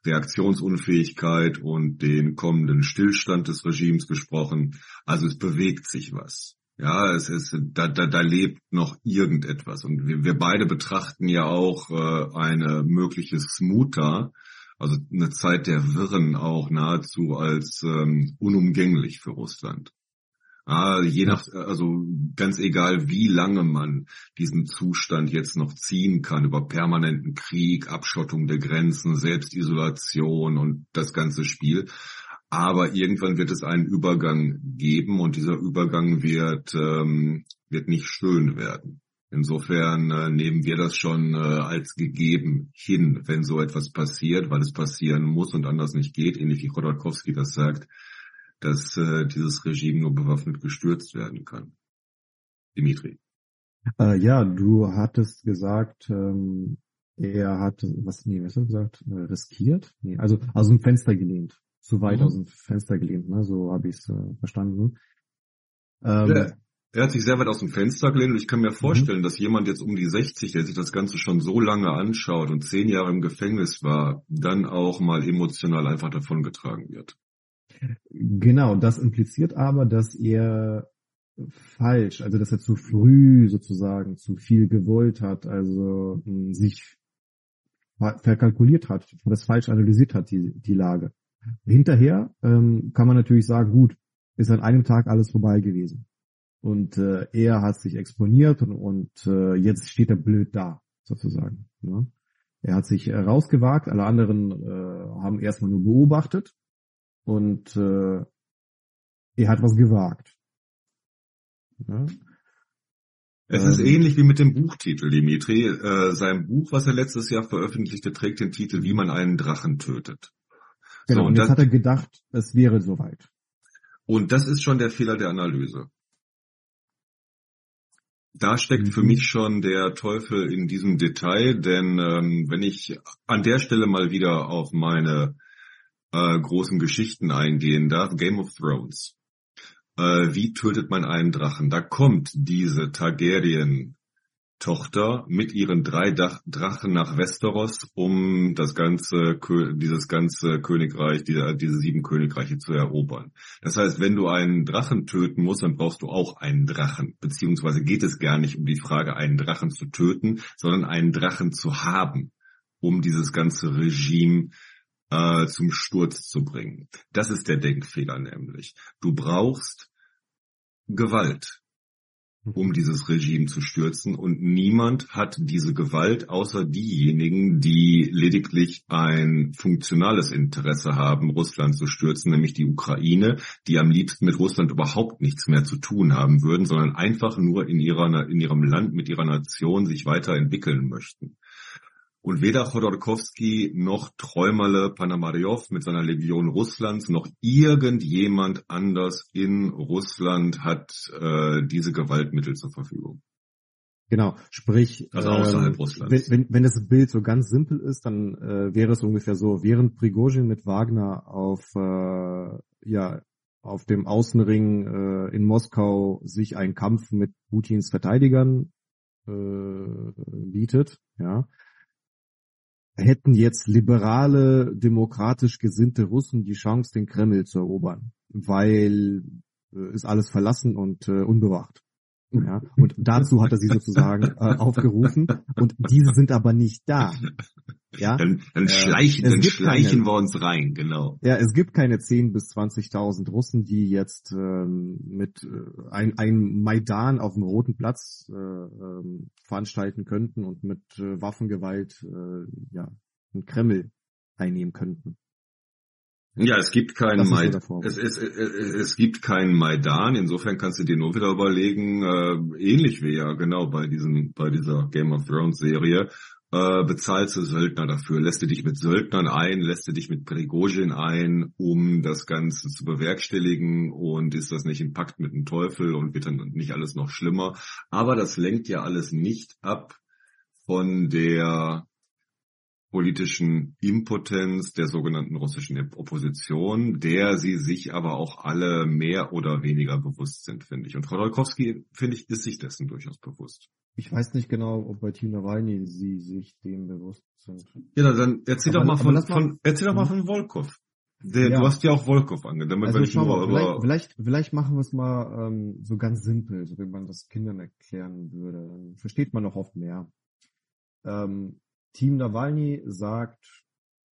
Reaktionsunfähigkeit und den kommenden Stillstand des Regimes gesprochen. Also es bewegt sich was. Ja, es ist, da, da, da lebt noch irgendetwas. Und wir, wir beide betrachten ja auch äh, eine mögliche Smuta, also eine Zeit der Wirren auch nahezu als ähm, unumgänglich für Russland. Ah, je nach, also ganz egal, wie lange man diesen Zustand jetzt noch ziehen kann, über permanenten Krieg, Abschottung der Grenzen, Selbstisolation und das ganze Spiel. Aber irgendwann wird es einen Übergang geben und dieser Übergang wird, ähm, wird nicht schön werden. Insofern äh, nehmen wir das schon äh, als gegeben hin, wenn so etwas passiert, weil es passieren muss und anders nicht geht, ähnlich wie Chodorkowski das sagt dass äh, dieses Regime nur bewaffnet gestürzt werden kann. Dimitri. Äh, ja, du hattest gesagt, ähm, er hat, was, nee, was hast du gesagt, äh, riskiert? Nee, also aus dem Fenster gelehnt. Zu weit mhm. aus dem Fenster gelehnt, ne? so habe ich es äh, verstanden. Ähm, ja, er hat sich sehr weit aus dem Fenster gelehnt und ich kann mir vorstellen, mhm. dass jemand jetzt um die 60, der sich das Ganze schon so lange anschaut und zehn Jahre im Gefängnis war, dann auch mal emotional einfach davongetragen wird. Genau, das impliziert aber, dass er falsch, also dass er zu früh sozusagen zu viel gewollt hat, also hm, sich verkalkuliert hat, das falsch analysiert hat, die, die Lage. Hinterher ähm, kann man natürlich sagen, gut, ist an einem Tag alles vorbei gewesen. Und äh, er hat sich exponiert und, und äh, jetzt steht er blöd da, sozusagen. Ne? Er hat sich äh, rausgewagt, alle anderen äh, haben erstmal nur beobachtet und äh, er hat was gewagt. Ja? Es ist ähm, ähnlich wie mit dem Buchtitel, Dimitri. Äh, sein Buch, was er letztes Jahr veröffentlichte, trägt den Titel Wie man einen Drachen tötet. Genau, so, und, jetzt das, hat er gedacht, es wäre soweit. Und das ist schon der Fehler der Analyse. Da steckt mhm. für mich schon der Teufel in diesem Detail, denn ähm, wenn ich an der Stelle mal wieder auf meine äh, großen Geschichten eingehen darf, Game of Thrones. Äh, wie tötet man einen Drachen? Da kommt diese Targaryen Tochter mit ihren drei Drachen nach Westeros, um das ganze, dieses ganze Königreich, diese, diese sieben Königreiche zu erobern. Das heißt, wenn du einen Drachen töten musst, dann brauchst du auch einen Drachen. Beziehungsweise geht es gar nicht um die Frage, einen Drachen zu töten, sondern einen Drachen zu haben, um dieses ganze Regime äh, zum Sturz zu bringen. Das ist der Denkfehler nämlich. Du brauchst Gewalt, um mhm. dieses Regime zu stürzen und niemand hat diese Gewalt außer diejenigen, die lediglich ein funktionales Interesse haben, Russland zu stürzen, nämlich die Ukraine, die am liebsten mit Russland überhaupt nichts mehr zu tun haben würden, sondern einfach nur in ihrer in ihrem Land mit ihrer Nation sich weiterentwickeln möchten. Und weder Chodorkowski noch Träumerle Panamaryov mit seiner Legion Russlands noch irgendjemand anders in Russland hat äh, diese Gewaltmittel zur Verfügung. Genau, sprich, also außerhalb äh, Russlands. Wenn, wenn, wenn das Bild so ganz simpel ist, dann äh, wäre es ungefähr so, während Prigozhin mit Wagner auf äh, ja auf dem Außenring äh, in Moskau sich einen Kampf mit Putins Verteidigern äh, bietet, ja, hätten jetzt liberale, demokratisch gesinnte Russen die Chance, den Kreml zu erobern, weil äh, ist alles verlassen und äh, unbewacht. Ja, und dazu hat er sie sozusagen äh, aufgerufen und diese sind aber nicht da. Ja, dann, dann äh, schleichen, dann schleichen keine, wir uns rein, genau. Ja, es gibt keine 10 bis 20.000 Russen, die jetzt ähm, mit äh, ein, ein Maidan auf dem Roten Platz äh, ähm, veranstalten könnten und mit äh, Waffengewalt äh, ja den Kreml einnehmen könnten. Ja, es gibt keinen Maidan. Es, es, es, es, gibt keinen Maidan. Insofern kannst du dir nur wieder überlegen, äh, ähnlich wie ja genau bei diesem, bei dieser Game of Thrones Serie, äh, bezahlst du Söldner dafür, lässt du dich mit Söldnern ein, lässt du dich mit Prigozhin ein, um das Ganze zu bewerkstelligen und ist das nicht ein Pakt mit dem Teufel und wird dann nicht alles noch schlimmer. Aber das lenkt ja alles nicht ab von der politischen Impotenz der sogenannten russischen Opposition, der sie sich aber auch alle mehr oder weniger bewusst sind, finde ich. Und Frau Dolkowski, finde ich, ist sich dessen durchaus bewusst. Ich weiß nicht genau, ob bei Team Nawalny sie sich dem bewusst sind. Ja, dann erzähl aber, doch mal von, von, erzähl doch mal hm? von Volkov. Der, ja. Du hast ja auch Volkov angedammt. Also schau mal, vielleicht, vielleicht, vielleicht machen wir es mal ähm, so ganz simpel, so wie man das Kindern erklären würde. Dann versteht man noch oft mehr. Ähm, Team Nawalny sagt,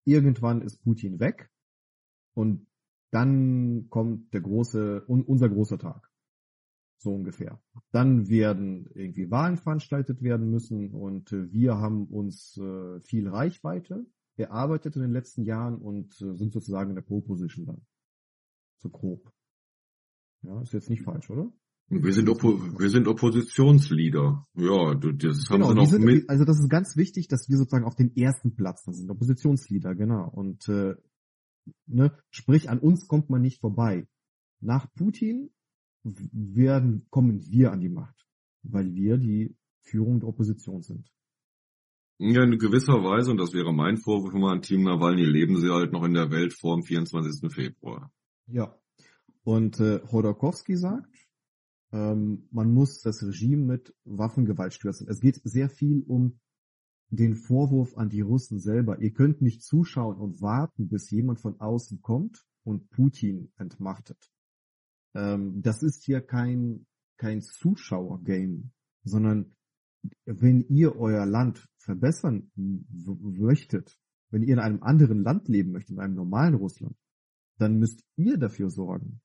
irgendwann ist Putin weg und dann kommt der große, unser großer Tag. So ungefähr. Dann werden irgendwie Wahlen veranstaltet werden müssen und äh, wir haben uns äh, viel Reichweite erarbeitet in den letzten Jahren und äh, sind sozusagen in der Pole Position dann. So grob. Ja, ist jetzt nicht falsch, oder? Wir sind, Oppo wir sind Oppositionsleader. Ja, das haben genau, sie noch sind, mit. Also das ist ganz wichtig, dass wir sozusagen auf dem ersten Platz sind. Oppositionsleader, genau. Und äh, ne, sprich, an uns kommt man nicht vorbei. Nach Putin werden, kommen wir an die Macht, weil wir die Führung der Opposition sind. Ja, in gewisser Weise, und das wäre mein Vorwurf immer an Team Nawalny, leben sie halt noch in der Welt vor dem 24. Februar. Ja. Und äh, Hodorkowski sagt, ähm, man muss das Regime mit Waffengewalt stürzen. Es geht sehr viel um den Vorwurf an die Russen selber. Ihr könnt nicht zuschauen und warten, bis jemand von außen kommt und Putin entmachtet. Ähm, das ist hier kein, kein Zuschauergame, sondern wenn ihr euer Land verbessern möchtet, wenn ihr in einem anderen Land leben möchtet, in einem normalen Russland, dann müsst ihr dafür sorgen.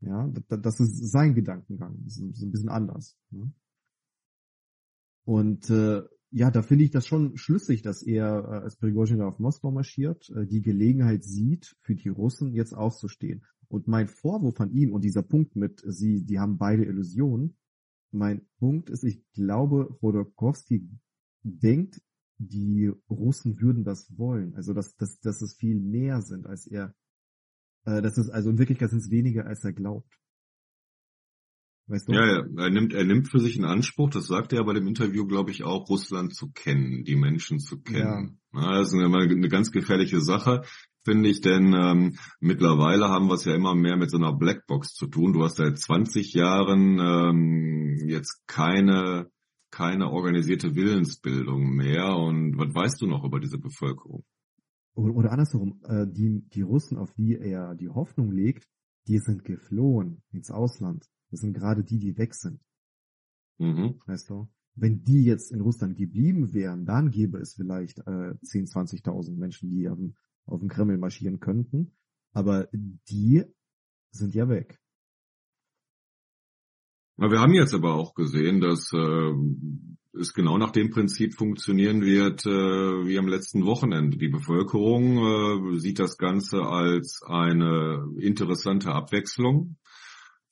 Ja, das ist sein Gedankengang. Das ist ein bisschen anders. Ne? Und äh, ja, da finde ich das schon schlüssig, dass er äh, als Prigozhin auf Moskau marschiert, äh, die Gelegenheit sieht, für die Russen jetzt aufzustehen. Und mein Vorwurf an ihn und dieser Punkt mit, sie, die haben beide Illusionen, mein Punkt ist, ich glaube, Rodokowski denkt, die Russen würden das wollen. Also, dass, dass, dass es viel mehr sind, als er, das ist, also in Wirklichkeit sind es weniger, als er glaubt. Weißt du? Ja, ja, er nimmt, er nimmt für sich in Anspruch, das sagt er bei dem Interview, glaube ich, auch, Russland zu kennen, die Menschen zu kennen. Ja. ja das ist eine, eine ganz gefährliche Sache finde ich, denn ähm, mittlerweile haben wir es ja immer mehr mit so einer Blackbox zu tun. Du hast seit 20 Jahren ähm, jetzt keine keine organisierte Willensbildung mehr. Und was weißt du noch über diese Bevölkerung? Oder, oder andersherum, äh, die, die Russen, auf die er die Hoffnung legt, die sind geflohen ins Ausland. Das sind gerade die, die weg sind. Mhm. Weißt du? Wenn die jetzt in Russland geblieben wären, dann gäbe es vielleicht äh, 10, 20.000 Menschen, die auf dem, auf dem Kreml marschieren könnten. Aber die sind ja weg. Wir haben jetzt aber auch gesehen, dass äh, es genau nach dem Prinzip funktionieren wird äh, wie am letzten Wochenende. Die Bevölkerung äh, sieht das Ganze als eine interessante Abwechslung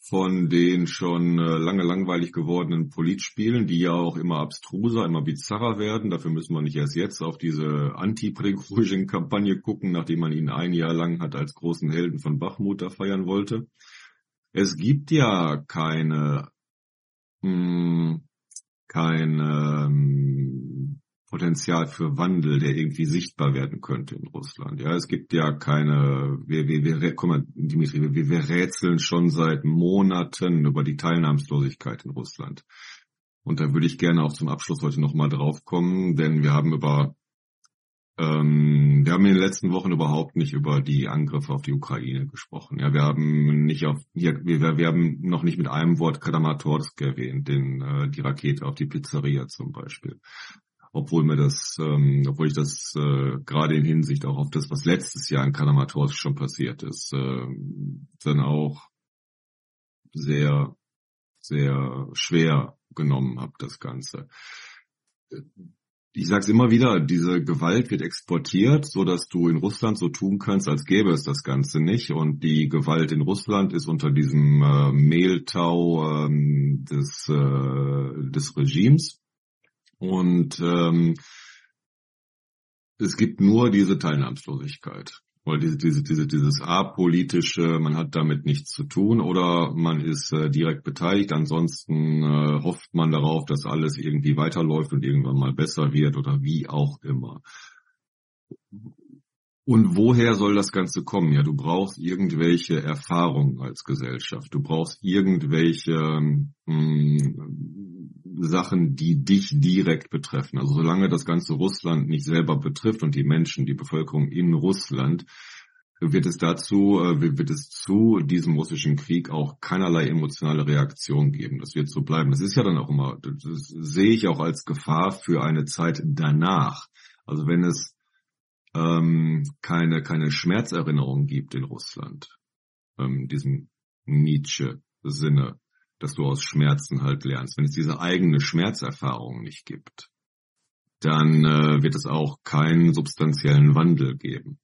von den schon äh, lange langweilig gewordenen Politspielen, die ja auch immer abstruser, immer bizarrer werden. Dafür müssen wir nicht erst jetzt auf diese Anti-Prigozhin-Kampagne gucken, nachdem man ihn ein Jahr lang hat als großen Helden von Bachmut da feiern wollte. Es gibt ja keine, mh, hm, kein ähm, Potenzial für Wandel, der irgendwie sichtbar werden könnte in Russland. Ja, es gibt ja keine, wir, wir, wir, guck mal, Dimitri, wir, wir rätseln schon seit Monaten über die Teilnahmslosigkeit in Russland. Und da würde ich gerne auch zum Abschluss heute nochmal drauf kommen, denn wir haben über, ähm, wir haben in den letzten Wochen überhaupt nicht über die Angriffe auf die Ukraine gesprochen. Ja, wir haben nicht auf, hier, wir, wir haben noch nicht mit einem Wort Kramatorsk erwähnt, den, äh, die Rakete auf die Pizzeria zum Beispiel obwohl mir das, ähm, obwohl ich das äh, gerade in Hinsicht auch auf das, was letztes Jahr in Kramatorsk schon passiert ist, äh, dann auch sehr, sehr schwer genommen habe, das Ganze. Ich sage es immer wieder, diese Gewalt wird exportiert, so dass du in Russland so tun kannst, als gäbe es das Ganze nicht. Und die Gewalt in Russland ist unter diesem äh, Mehltau ähm, des, äh, des Regimes und ähm, es gibt nur diese Teilnahmslosigkeit. Weil diese, diese, diese, dieses apolitische, man hat damit nichts zu tun oder man ist äh, direkt beteiligt. Ansonsten äh, hofft man darauf, dass alles irgendwie weiterläuft und irgendwann mal besser wird oder wie auch immer. Und woher soll das Ganze kommen? Ja, du brauchst irgendwelche Erfahrungen als Gesellschaft. Du brauchst irgendwelche mh, hm, Sachen, die dich direkt betreffen. Also solange das ganze Russland nicht selber betrifft und die Menschen, die Bevölkerung in Russland, wird es dazu, äh, wird es zu diesem russischen Krieg auch keinerlei emotionale Reaktion geben. Das wird so bleiben. Das ist ja dann auch immer, das sehe ich auch als Gefahr für eine Zeit danach. Also wenn es ähm, keine, keine Schmerzerinnerung gibt in Russland, ähm, diesem Nietzsche-Sinne, dass du aus Schmerzen halt lernst. Wenn es diese eigene Schmerzerfahrung nicht gibt, dann äh, wird es auch keinen substanziellen Wandel geben.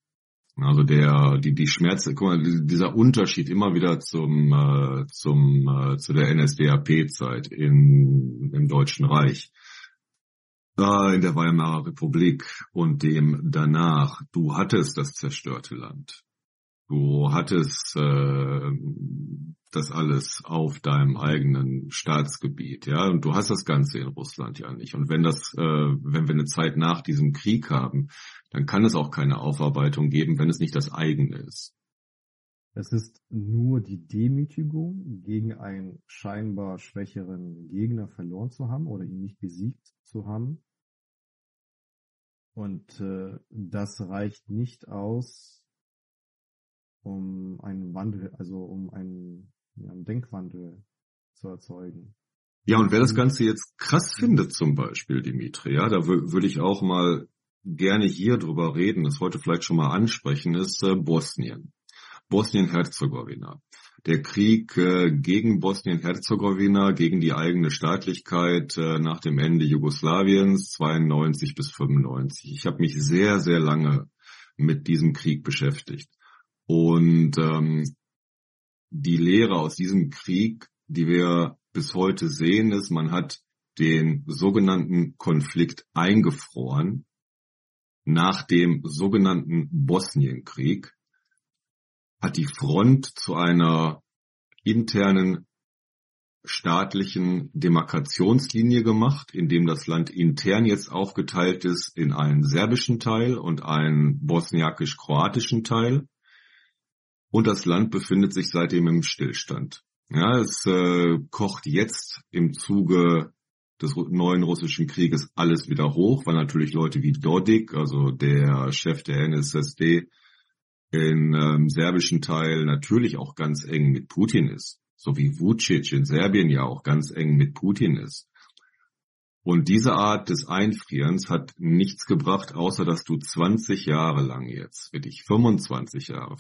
Also der, die, die Schmerze, guck mal, dieser Unterschied immer wieder zum, äh, zum, äh, zu der NSDAP-Zeit in, im Deutschen Reich, äh, in der Weimarer Republik und dem danach. Du hattest das zerstörte Land. Du hattest äh, das alles auf deinem eigenen Staatsgebiet, ja, und du hast das Ganze in Russland ja nicht. Und wenn das, äh, wenn wir eine Zeit nach diesem Krieg haben, dann kann es auch keine Aufarbeitung geben, wenn es nicht das eigene ist. Es ist nur die Demütigung, gegen einen scheinbar schwächeren Gegner verloren zu haben oder ihn nicht besiegt zu haben. Und äh, das reicht nicht aus, um einen Wandel, also um einen, ja, einen Denkwandel zu erzeugen. Ja, und wer das Ganze jetzt krass findet zum Beispiel, Dimitri, ja, da würde ich auch mal gerne hier drüber reden, das heute vielleicht schon mal ansprechen, ist äh, Bosnien. Bosnien-Herzegowina. Der Krieg äh, gegen Bosnien-Herzegowina, gegen die eigene Staatlichkeit äh, nach dem Ende Jugoslawiens 92 bis 95. Ich habe mich sehr, sehr lange mit diesem Krieg beschäftigt. Und ähm, die Lehre aus diesem Krieg, die wir bis heute sehen, ist, man hat den sogenannten Konflikt eingefroren nach dem sogenannten Bosnienkrieg, hat die Front zu einer internen staatlichen Demarkationslinie gemacht, in dem das Land intern jetzt aufgeteilt ist in einen serbischen Teil und einen bosniakisch-kroatischen Teil und das Land befindet sich seitdem im Stillstand. Ja, es äh, kocht jetzt im Zuge des neuen russischen Krieges alles wieder hoch, weil natürlich Leute wie Dodik, also der Chef der NSSD, im ähm, serbischen Teil natürlich auch ganz eng mit Putin ist, so wie Vucic in Serbien ja auch ganz eng mit Putin ist. Und diese Art des Einfrierens hat nichts gebracht, außer dass du 20 Jahre lang jetzt, wirklich 25 Jahre,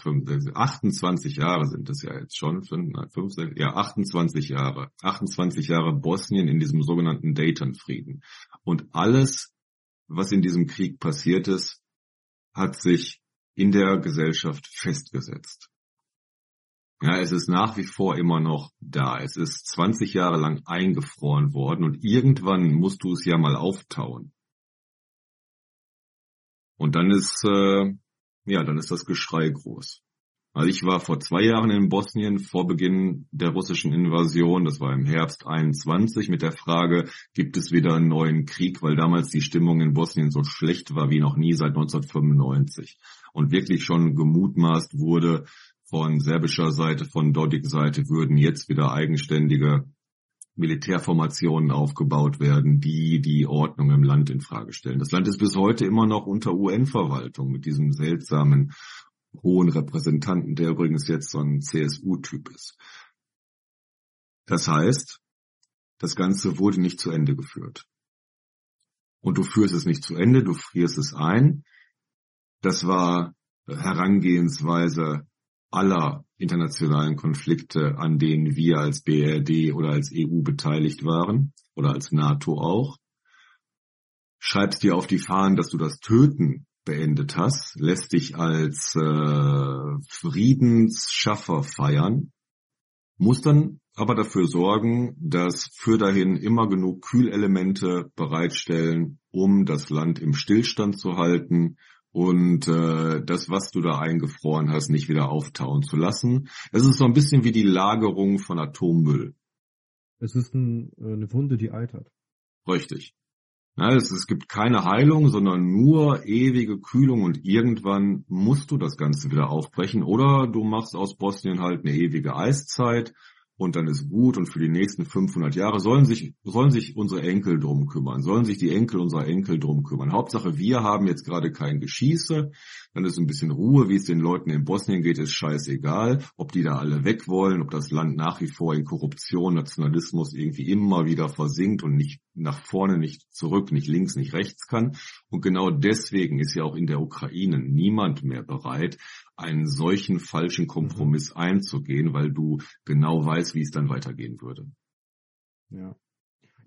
28 Jahre sind es ja jetzt schon, 15, ja 28 Jahre, 28 Jahre Bosnien in diesem sogenannten Dayton-Frieden. Und alles, was in diesem Krieg passiert ist, hat sich in der Gesellschaft festgesetzt. Ja, es ist nach wie vor immer noch da. Es ist 20 Jahre lang eingefroren worden und irgendwann musst du es ja mal auftauen. Und dann ist, äh, ja, dann ist das Geschrei groß. Also ich war vor zwei Jahren in Bosnien vor Beginn der russischen Invasion, das war im Herbst 21, mit der Frage, gibt es wieder einen neuen Krieg, weil damals die Stimmung in Bosnien so schlecht war wie noch nie seit 1995 und wirklich schon gemutmaßt wurde, von serbischer Seite, von Dodik-Seite würden jetzt wieder eigenständige Militärformationen aufgebaut werden, die die Ordnung im Land in Frage stellen. Das Land ist bis heute immer noch unter UN-Verwaltung mit diesem seltsamen hohen Repräsentanten, der übrigens jetzt so ein CSU-Typ ist. Das heißt, das Ganze wurde nicht zu Ende geführt. Und du führst es nicht zu Ende, du frierst es ein. Das war Herangehensweise aller internationalen Konflikte, an denen wir als BRD oder als EU beteiligt waren oder als NATO auch. Schreibst dir auf die Fahnen, dass du das Töten beendet hast, lässt dich als äh, Friedensschaffer feiern, muss dann aber dafür sorgen, dass für dahin immer genug Kühlelemente bereitstellen, um das Land im Stillstand zu halten und äh, das, was du da eingefroren hast, nicht wieder auftauen zu lassen. Es ist so ein bisschen wie die Lagerung von Atommüll. Es ist ein, äh, eine Wunde, die eitert. Richtig. Ja, es, es gibt keine Heilung, sondern nur ewige Kühlung und irgendwann musst du das Ganze wieder aufbrechen oder du machst aus Bosnien halt eine ewige Eiszeit und dann ist gut und für die nächsten 500 Jahre sollen sich, sollen sich unsere Enkel drum kümmern, sollen sich die Enkel unserer Enkel drum kümmern. Hauptsache wir haben jetzt gerade kein Geschieße, dann ist ein bisschen Ruhe, wie es den Leuten in Bosnien geht, ist scheißegal, ob die da alle weg wollen, ob das Land nach wie vor in Korruption, Nationalismus irgendwie immer wieder versinkt und nicht nach vorne, nicht zurück, nicht links, nicht rechts kann. Und genau deswegen ist ja auch in der Ukraine niemand mehr bereit, einen solchen falschen Kompromiss mhm. einzugehen, weil du genau weißt, wie es dann weitergehen würde. Ja.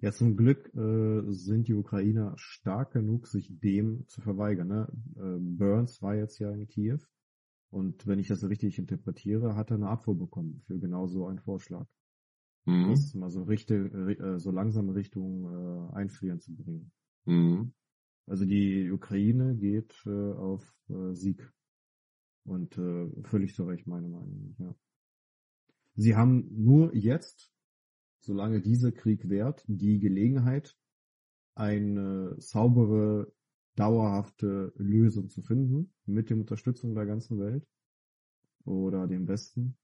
Ja, zum Glück äh, sind die Ukrainer stark genug, sich dem zu verweigern. Ne? Äh, Burns war jetzt ja in Kiew und wenn ich das richtig interpretiere, hat er eine Abfuhr bekommen für genau so einen Vorschlag. Mhm. Das mal so, richte, äh, so langsam Richtung äh, Einfrieren zu bringen. Mhm. Also die Ukraine geht äh, auf äh, Sieg. Und äh, völlig zu Recht, meine Meinung. Ja. Sie haben nur jetzt, solange dieser Krieg währt, die Gelegenheit, eine saubere, dauerhafte Lösung zu finden, mit der Unterstützung der ganzen Welt oder dem Westen.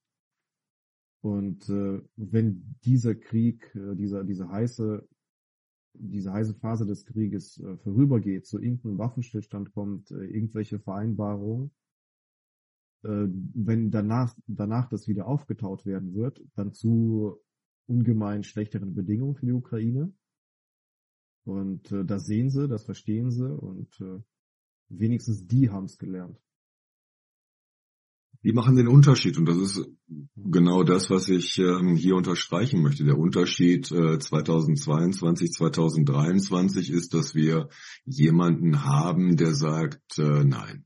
Und äh, wenn dieser Krieg, äh, dieser, diese heiße, diese heiße Phase des Krieges äh, vorübergeht, zu irgendeinem Waffenstillstand kommt, äh, irgendwelche Vereinbarungen, wenn danach, danach das wieder aufgetaut werden wird, dann zu ungemein schlechteren Bedingungen für die Ukraine. Und äh, das sehen sie, das verstehen sie und äh, wenigstens die haben es gelernt. Die machen den Unterschied und das ist genau das, was ich ähm, hier unterstreichen möchte. Der Unterschied äh, 2022, 2023 ist, dass wir jemanden haben, der sagt, äh, nein,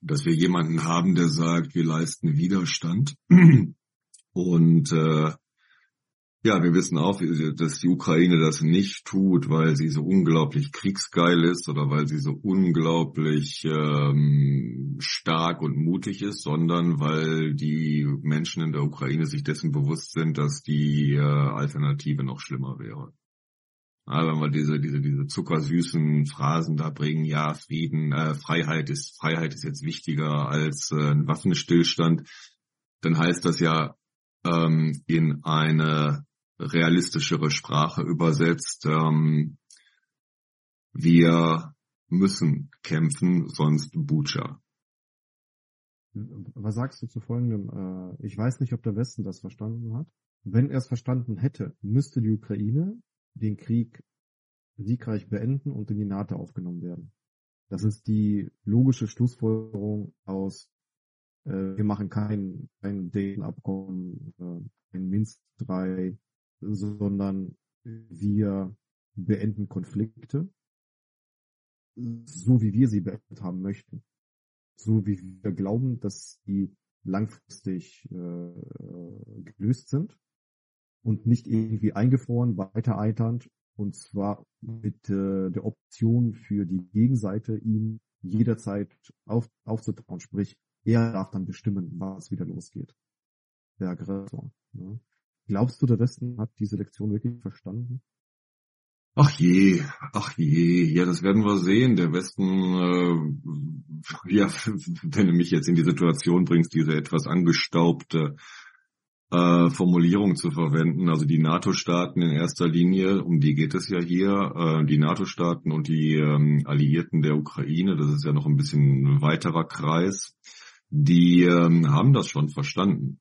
dass wir jemanden haben, der sagt, wir leisten Widerstand. Und äh, ja, wir wissen auch, dass die Ukraine das nicht tut, weil sie so unglaublich kriegsgeil ist oder weil sie so unglaublich ähm, stark und mutig ist, sondern weil die Menschen in der Ukraine sich dessen bewusst sind, dass die äh, Alternative noch schlimmer wäre. Ja, wenn wir diese, diese, diese zuckersüßen Phrasen da bringen, ja, Frieden, äh, Freiheit ist, Freiheit ist jetzt wichtiger als äh, ein Waffenstillstand, dann heißt das ja ähm, in eine realistischere Sprache übersetzt, ähm, wir müssen kämpfen, sonst Bucha. Was sagst du zu folgendem? Äh, ich weiß nicht, ob der Westen das verstanden hat. Wenn er es verstanden hätte, müsste die Ukraine den Krieg siegreich beenden und in die NATO aufgenommen werden. Das ist die logische Schlussfolgerung aus, äh, wir machen kein, kein Dayton-Abkommen, äh, ein Minsk 3, sondern wir beenden Konflikte, so wie wir sie beendet haben möchten. So wie wir glauben, dass sie langfristig äh, gelöst sind und nicht irgendwie eingefroren, weiter eiternd und zwar mit äh, der Option für die Gegenseite ihm jederzeit auf, aufzutrauen, sprich er darf dann bestimmen, was wieder losgeht. Der Aggressor. Ne? Glaubst du, der Westen hat diese Lektion wirklich verstanden? Ach je, ach je, ja, das werden wir sehen. Der Westen, äh, ja, wenn du mich jetzt in die Situation bringst, diese etwas angestaubte äh, Formulierung zu verwenden. Also die NATO-Staaten in erster Linie, um die geht es ja hier, äh, die NATO-Staaten und die ähm, Alliierten der Ukraine, das ist ja noch ein bisschen weiterer Kreis, die ähm, haben das schon verstanden.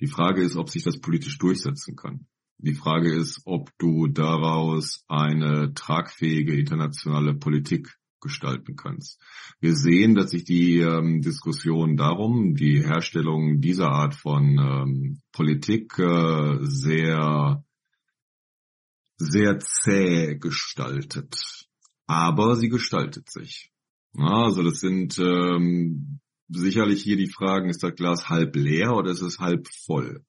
Die Frage ist, ob sich das politisch durchsetzen kann. Die Frage ist, ob du daraus eine tragfähige internationale Politik gestalten kannst. Wir sehen, dass sich die ähm, Diskussion darum, die Herstellung dieser Art von ähm, Politik äh, sehr, sehr zäh gestaltet. Aber sie gestaltet sich. Also das sind ähm, sicherlich hier die Fragen, ist das Glas halb leer oder ist es halb voll?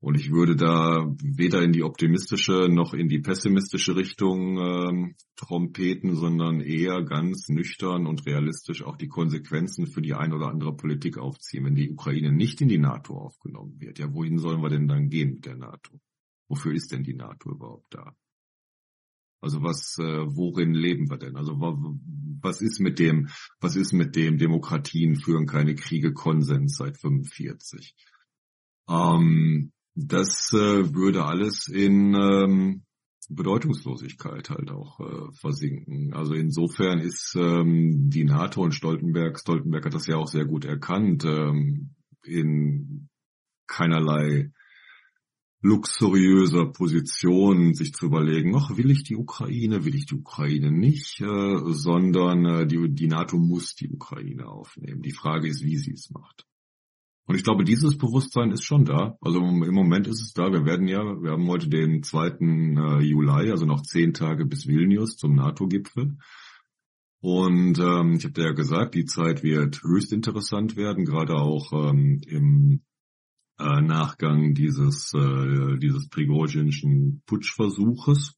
Und ich würde da weder in die optimistische noch in die pessimistische Richtung ähm, trompeten, sondern eher ganz nüchtern und realistisch auch die Konsequenzen für die ein oder andere Politik aufziehen. Wenn die Ukraine nicht in die NATO aufgenommen wird, ja, wohin sollen wir denn dann gehen mit der NATO? Wofür ist denn die NATO überhaupt da? Also was, äh, worin leben wir denn? Also was ist mit dem, was ist mit dem Demokratien führen keine Kriege Konsens seit 45? Ähm, das äh, würde alles in ähm, Bedeutungslosigkeit halt auch äh, versinken. Also insofern ist ähm, die NATO und Stoltenberg, Stoltenberg hat das ja auch sehr gut erkannt, ähm, in keinerlei luxuriöser Position sich zu überlegen, ach, will ich die Ukraine, will ich die Ukraine nicht, äh, sondern äh, die, die NATO muss die Ukraine aufnehmen. Die Frage ist, wie sie es macht. Und ich glaube, dieses Bewusstsein ist schon da. Also im Moment ist es da. Wir werden ja, wir haben heute den 2. Äh, Juli, also noch zehn Tage bis Vilnius zum NATO-Gipfel. Und ähm, ich habe ja gesagt, die Zeit wird höchst interessant werden, gerade auch ähm, im äh, Nachgang dieses, äh, dieses Prigozhinschen Putschversuches.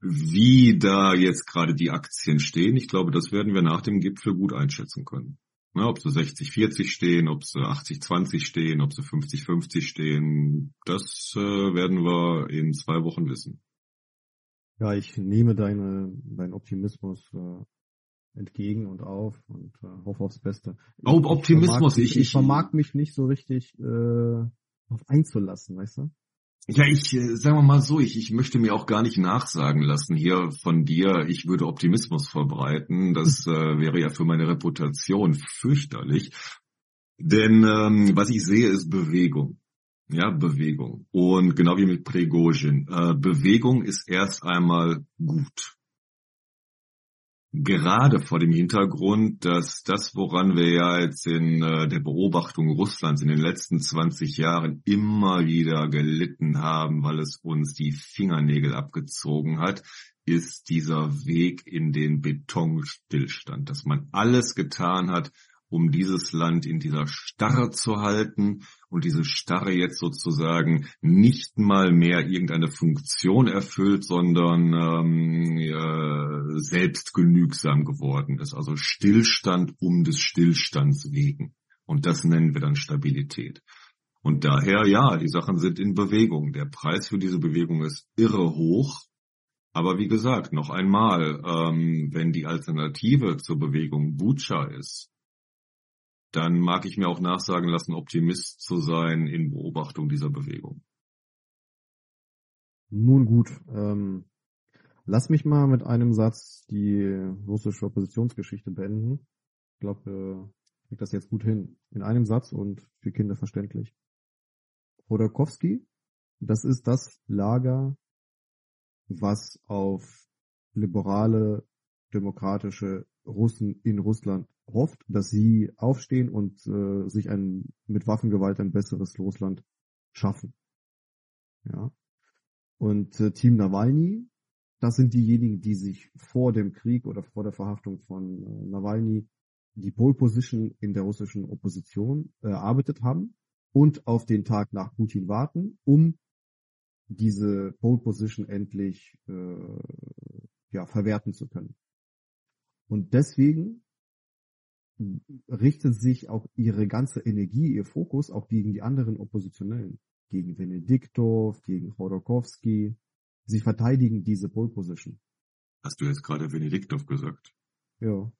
Wie da jetzt gerade die Aktien stehen, ich glaube, das werden wir nach dem Gipfel gut einschätzen können. Ja, ob sie 60-40 stehen, ob sie 80-20 stehen, ob sie 50-50 stehen, das äh, werden wir in zwei Wochen wissen. Ja, ich nehme deine, deinen Optimismus äh, entgegen und auf und äh, hoffe aufs Beste. Oh, Optimismus, ich, ich, ich, ich vermag mich nicht so richtig äh, auf einzulassen, weißt du? Ja, ich äh, sagen wir mal so, ich, ich möchte mir auch gar nicht nachsagen lassen hier von dir, ich würde Optimismus verbreiten. Das äh, wäre ja für meine Reputation fürchterlich. Denn ähm, was ich sehe, ist Bewegung. Ja, Bewegung. Und genau wie mit Pregozhin. Äh, Bewegung ist erst einmal gut gerade vor dem Hintergrund, dass das, woran wir ja jetzt in äh, der Beobachtung Russlands in den letzten 20 Jahren immer wieder gelitten haben, weil es uns die Fingernägel abgezogen hat, ist dieser Weg in den Betonstillstand, dass man alles getan hat, um dieses Land in dieser Starre zu halten und diese Starre jetzt sozusagen nicht mal mehr irgendeine Funktion erfüllt, sondern ähm, äh, selbstgenügsam geworden ist. Also Stillstand um des Stillstands wegen. Und das nennen wir dann Stabilität. Und daher, ja, die Sachen sind in Bewegung. Der Preis für diese Bewegung ist irre hoch. Aber wie gesagt, noch einmal, ähm, wenn die Alternative zur Bewegung Bucha ist, dann mag ich mir auch nachsagen lassen, Optimist zu sein in Beobachtung dieser Bewegung. Nun gut, ähm, lass mich mal mit einem Satz die russische Oppositionsgeschichte beenden. Ich glaube, äh, kriegt das jetzt gut hin. In einem Satz und für Kinder verständlich. Hodorkowski, das ist das Lager, was auf liberale, demokratische Russen in Russland hofft, dass sie aufstehen und äh, sich ein mit Waffengewalt ein besseres Russland schaffen. Ja. Und äh, Team Nawalny, das sind diejenigen, die sich vor dem Krieg oder vor der Verhaftung von äh, Nawalny die Pole Position in der russischen Opposition äh, erarbeitet haben und auf den Tag nach Putin warten, um diese Pole Position endlich äh, ja, verwerten zu können. Und deswegen richtet sich auch ihre ganze Energie, ihr Fokus auch gegen die anderen Oppositionellen, gegen Venediktov, gegen Chodorkowski. Sie verteidigen diese Pole Position. Hast du jetzt gerade Venediktov gesagt? Ja.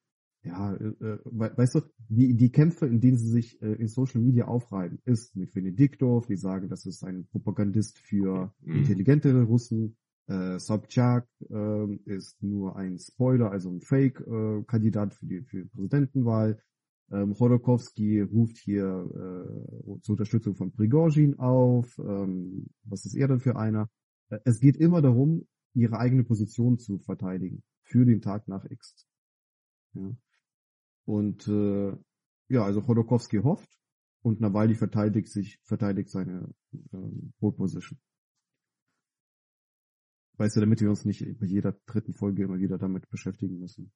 Ja, äh, äh weißt du, die, die Kämpfe, in denen sie sich äh, in Social Media aufreiben, ist mit Venediktov, die sagen, das ist ein Propagandist für mhm. intelligentere Russen. Äh, Sobchak äh, ist nur ein Spoiler, also ein Fake-Kandidat äh, für die für die Präsidentenwahl. Ähm, Chodorkowski ruft hier äh, zur Unterstützung von Prigozhin auf. Ähm, was ist er denn für einer? Äh, es geht immer darum, ihre eigene Position zu verteidigen für den Tag nach X. Ja. Und äh, ja, also Chodorkowski hofft und Nawalny verteidigt sich, verteidigt seine ähm, Position. Weißt du, damit wir uns nicht bei jeder dritten Folge immer wieder damit beschäftigen müssen.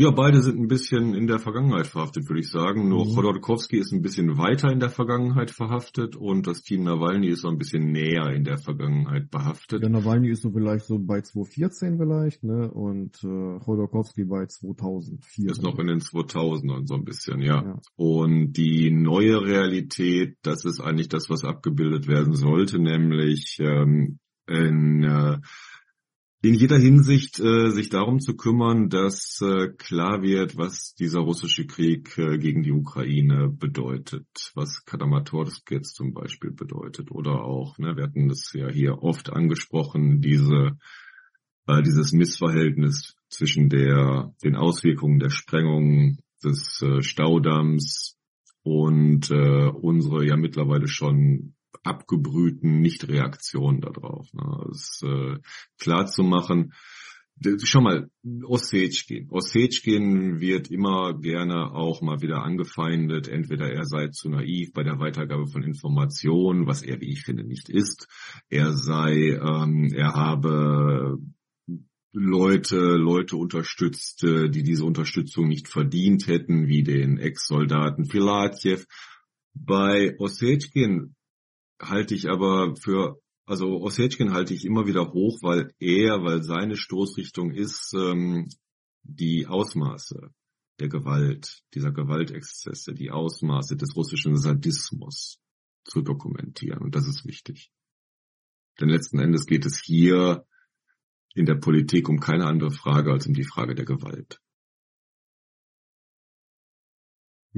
Ja, beide sind ein bisschen in der Vergangenheit verhaftet, würde ich sagen. Nur mhm. Chodorkowski ist ein bisschen weiter in der Vergangenheit verhaftet und das Team Nawalny ist so ein bisschen näher in der Vergangenheit behaftet. Ja, Nawalny ist so vielleicht so bei 2014 vielleicht, ne? Und äh, Chodorkowski bei 2004. Ist noch in den 2000ern so ein bisschen, ja. ja. Und die neue Realität, das ist eigentlich das, was abgebildet werden sollte, nämlich ähm, in äh, in jeder Hinsicht äh, sich darum zu kümmern, dass äh, klar wird, was dieser russische Krieg äh, gegen die Ukraine bedeutet, was Kadamatorsk jetzt zum Beispiel bedeutet oder auch, ne, wir hatten das ja hier oft angesprochen, diese äh, dieses Missverhältnis zwischen der den Auswirkungen der Sprengung des äh, Staudamms und äh, unsere ja mittlerweile schon abgebrühten Nichtreaktionen darauf. Ne? Das äh, klar zu machen. Schau mal, Ossetschkin. Ossetschkin wird immer gerne auch mal wieder angefeindet. Entweder er sei zu naiv bei der Weitergabe von Informationen, was er, wie ich finde, nicht ist. Er sei, ähm, er habe Leute, Leute unterstützt, äh, die diese Unterstützung nicht verdient hätten, wie den Ex-Soldaten Filatjew. Bei Ossetschkin halte ich aber für, also Ossetschkin halte ich immer wieder hoch, weil er, weil seine Stoßrichtung ist, ähm, die Ausmaße der Gewalt, dieser Gewaltexzesse, die Ausmaße des russischen Sadismus zu dokumentieren. Und das ist wichtig. Denn letzten Endes geht es hier in der Politik um keine andere Frage als um die Frage der Gewalt.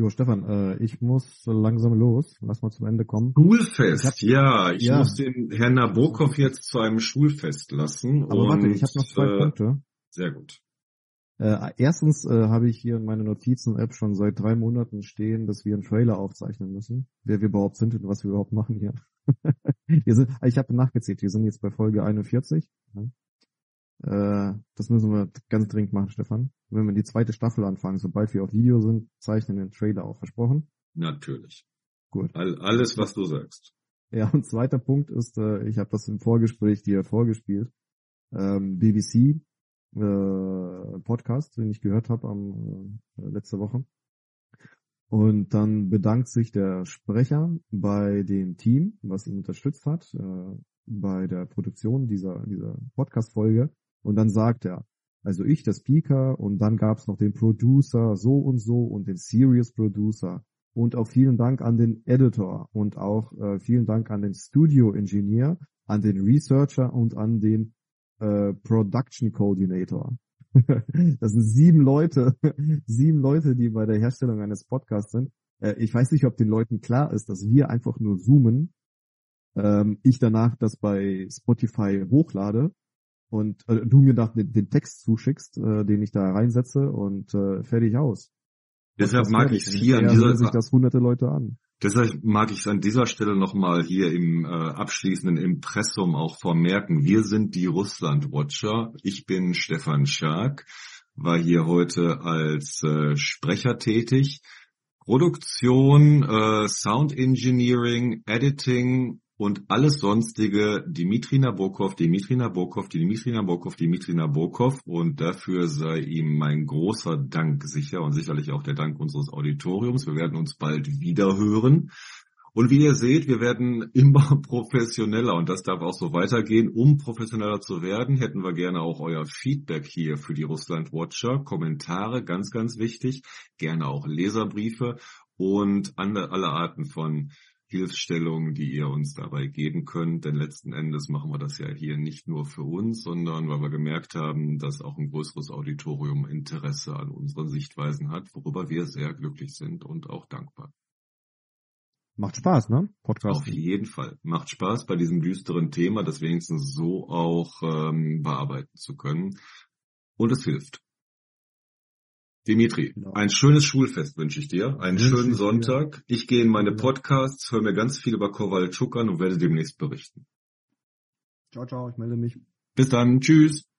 Jo, Stefan, äh, ich muss langsam los. Lass mal zum Ende kommen. Schulfest, ich hab, ja. Ich ja. muss den Herrn Nabokov jetzt zu einem Schulfest lassen. Aber warte, ich habe noch zwei äh, Punkte. Sehr gut. Äh, erstens äh, habe ich hier in meiner Notizen-App schon seit drei Monaten stehen, dass wir einen Trailer aufzeichnen müssen. Wer wir überhaupt sind und was wir überhaupt machen hier. wir sind, ich habe nachgezählt, wir sind jetzt bei Folge 41. Äh, das müssen wir ganz dringend machen, Stefan. Wenn wir die zweite Staffel anfangen, sobald wir auf Video sind, zeichnen wir den Trailer auch, versprochen? Natürlich. Gut. All, alles, was du sagst. Ja, und zweiter Punkt ist, äh, ich habe das im Vorgespräch dir vorgespielt. Ähm, BBC äh, Podcast, den ich gehört habe am äh, letzte Woche. Und dann bedankt sich der Sprecher bei dem Team, was ihn unterstützt hat, äh, bei der Produktion dieser, dieser Podcast-Folge und dann sagt er, also ich, der Speaker, und dann gab es noch den Producer so und so und den Serious Producer. Und auch vielen Dank an den Editor und auch äh, vielen Dank an den Studio Engineer, an den Researcher und an den äh, Production Coordinator. das sind sieben Leute, sieben Leute, die bei der Herstellung eines Podcasts sind. Äh, ich weiß nicht, ob den Leuten klar ist, dass wir einfach nur zoomen. Ähm, ich danach das bei Spotify hochlade und äh, du mir dann den, den Text zuschickst, äh, den ich da reinsetze und äh, fertig aus. Deshalb mag ich es hier an dieser sich das hunderte Leute an. Deshalb mag ich es an dieser Stelle nochmal hier im äh, abschließenden Impressum auch vermerken. Wir sind die Russland-Watcher. Ich bin Stefan Schark, war hier heute als äh, Sprecher tätig. Produktion, äh, Sound Engineering, Editing und alles sonstige Dimitri Nabokov, Dimitri Nabokov, Dimitri Nabokov, Dimitri Nabokov und dafür sei ihm mein großer Dank sicher und sicherlich auch der Dank unseres Auditoriums. Wir werden uns bald wieder hören. Und wie ihr seht, wir werden immer professioneller und das darf auch so weitergehen. Um professioneller zu werden, hätten wir gerne auch euer Feedback hier für die Russland Watcher. Kommentare, ganz, ganz wichtig. Gerne auch Leserbriefe und alle Arten von Hilfsstellungen, die ihr uns dabei geben könnt. Denn letzten Endes machen wir das ja hier nicht nur für uns, sondern weil wir gemerkt haben, dass auch ein größeres Auditorium Interesse an unseren Sichtweisen hat, worüber wir sehr glücklich sind und auch dankbar. Macht Spaß, ne? Podcast. Auf jeden Fall. Macht Spaß bei diesem düsteren Thema, das wenigstens so auch ähm, bearbeiten zu können. Und es hilft. Dimitri, genau. ein schönes Schulfest wünsche ich dir, einen wünsche schönen Sonntag. Ich gehe in meine Podcasts, höre mir ganz viel über Kowalczuk an und werde demnächst berichten. Ciao, ciao, ich melde mich. Bis dann, tschüss.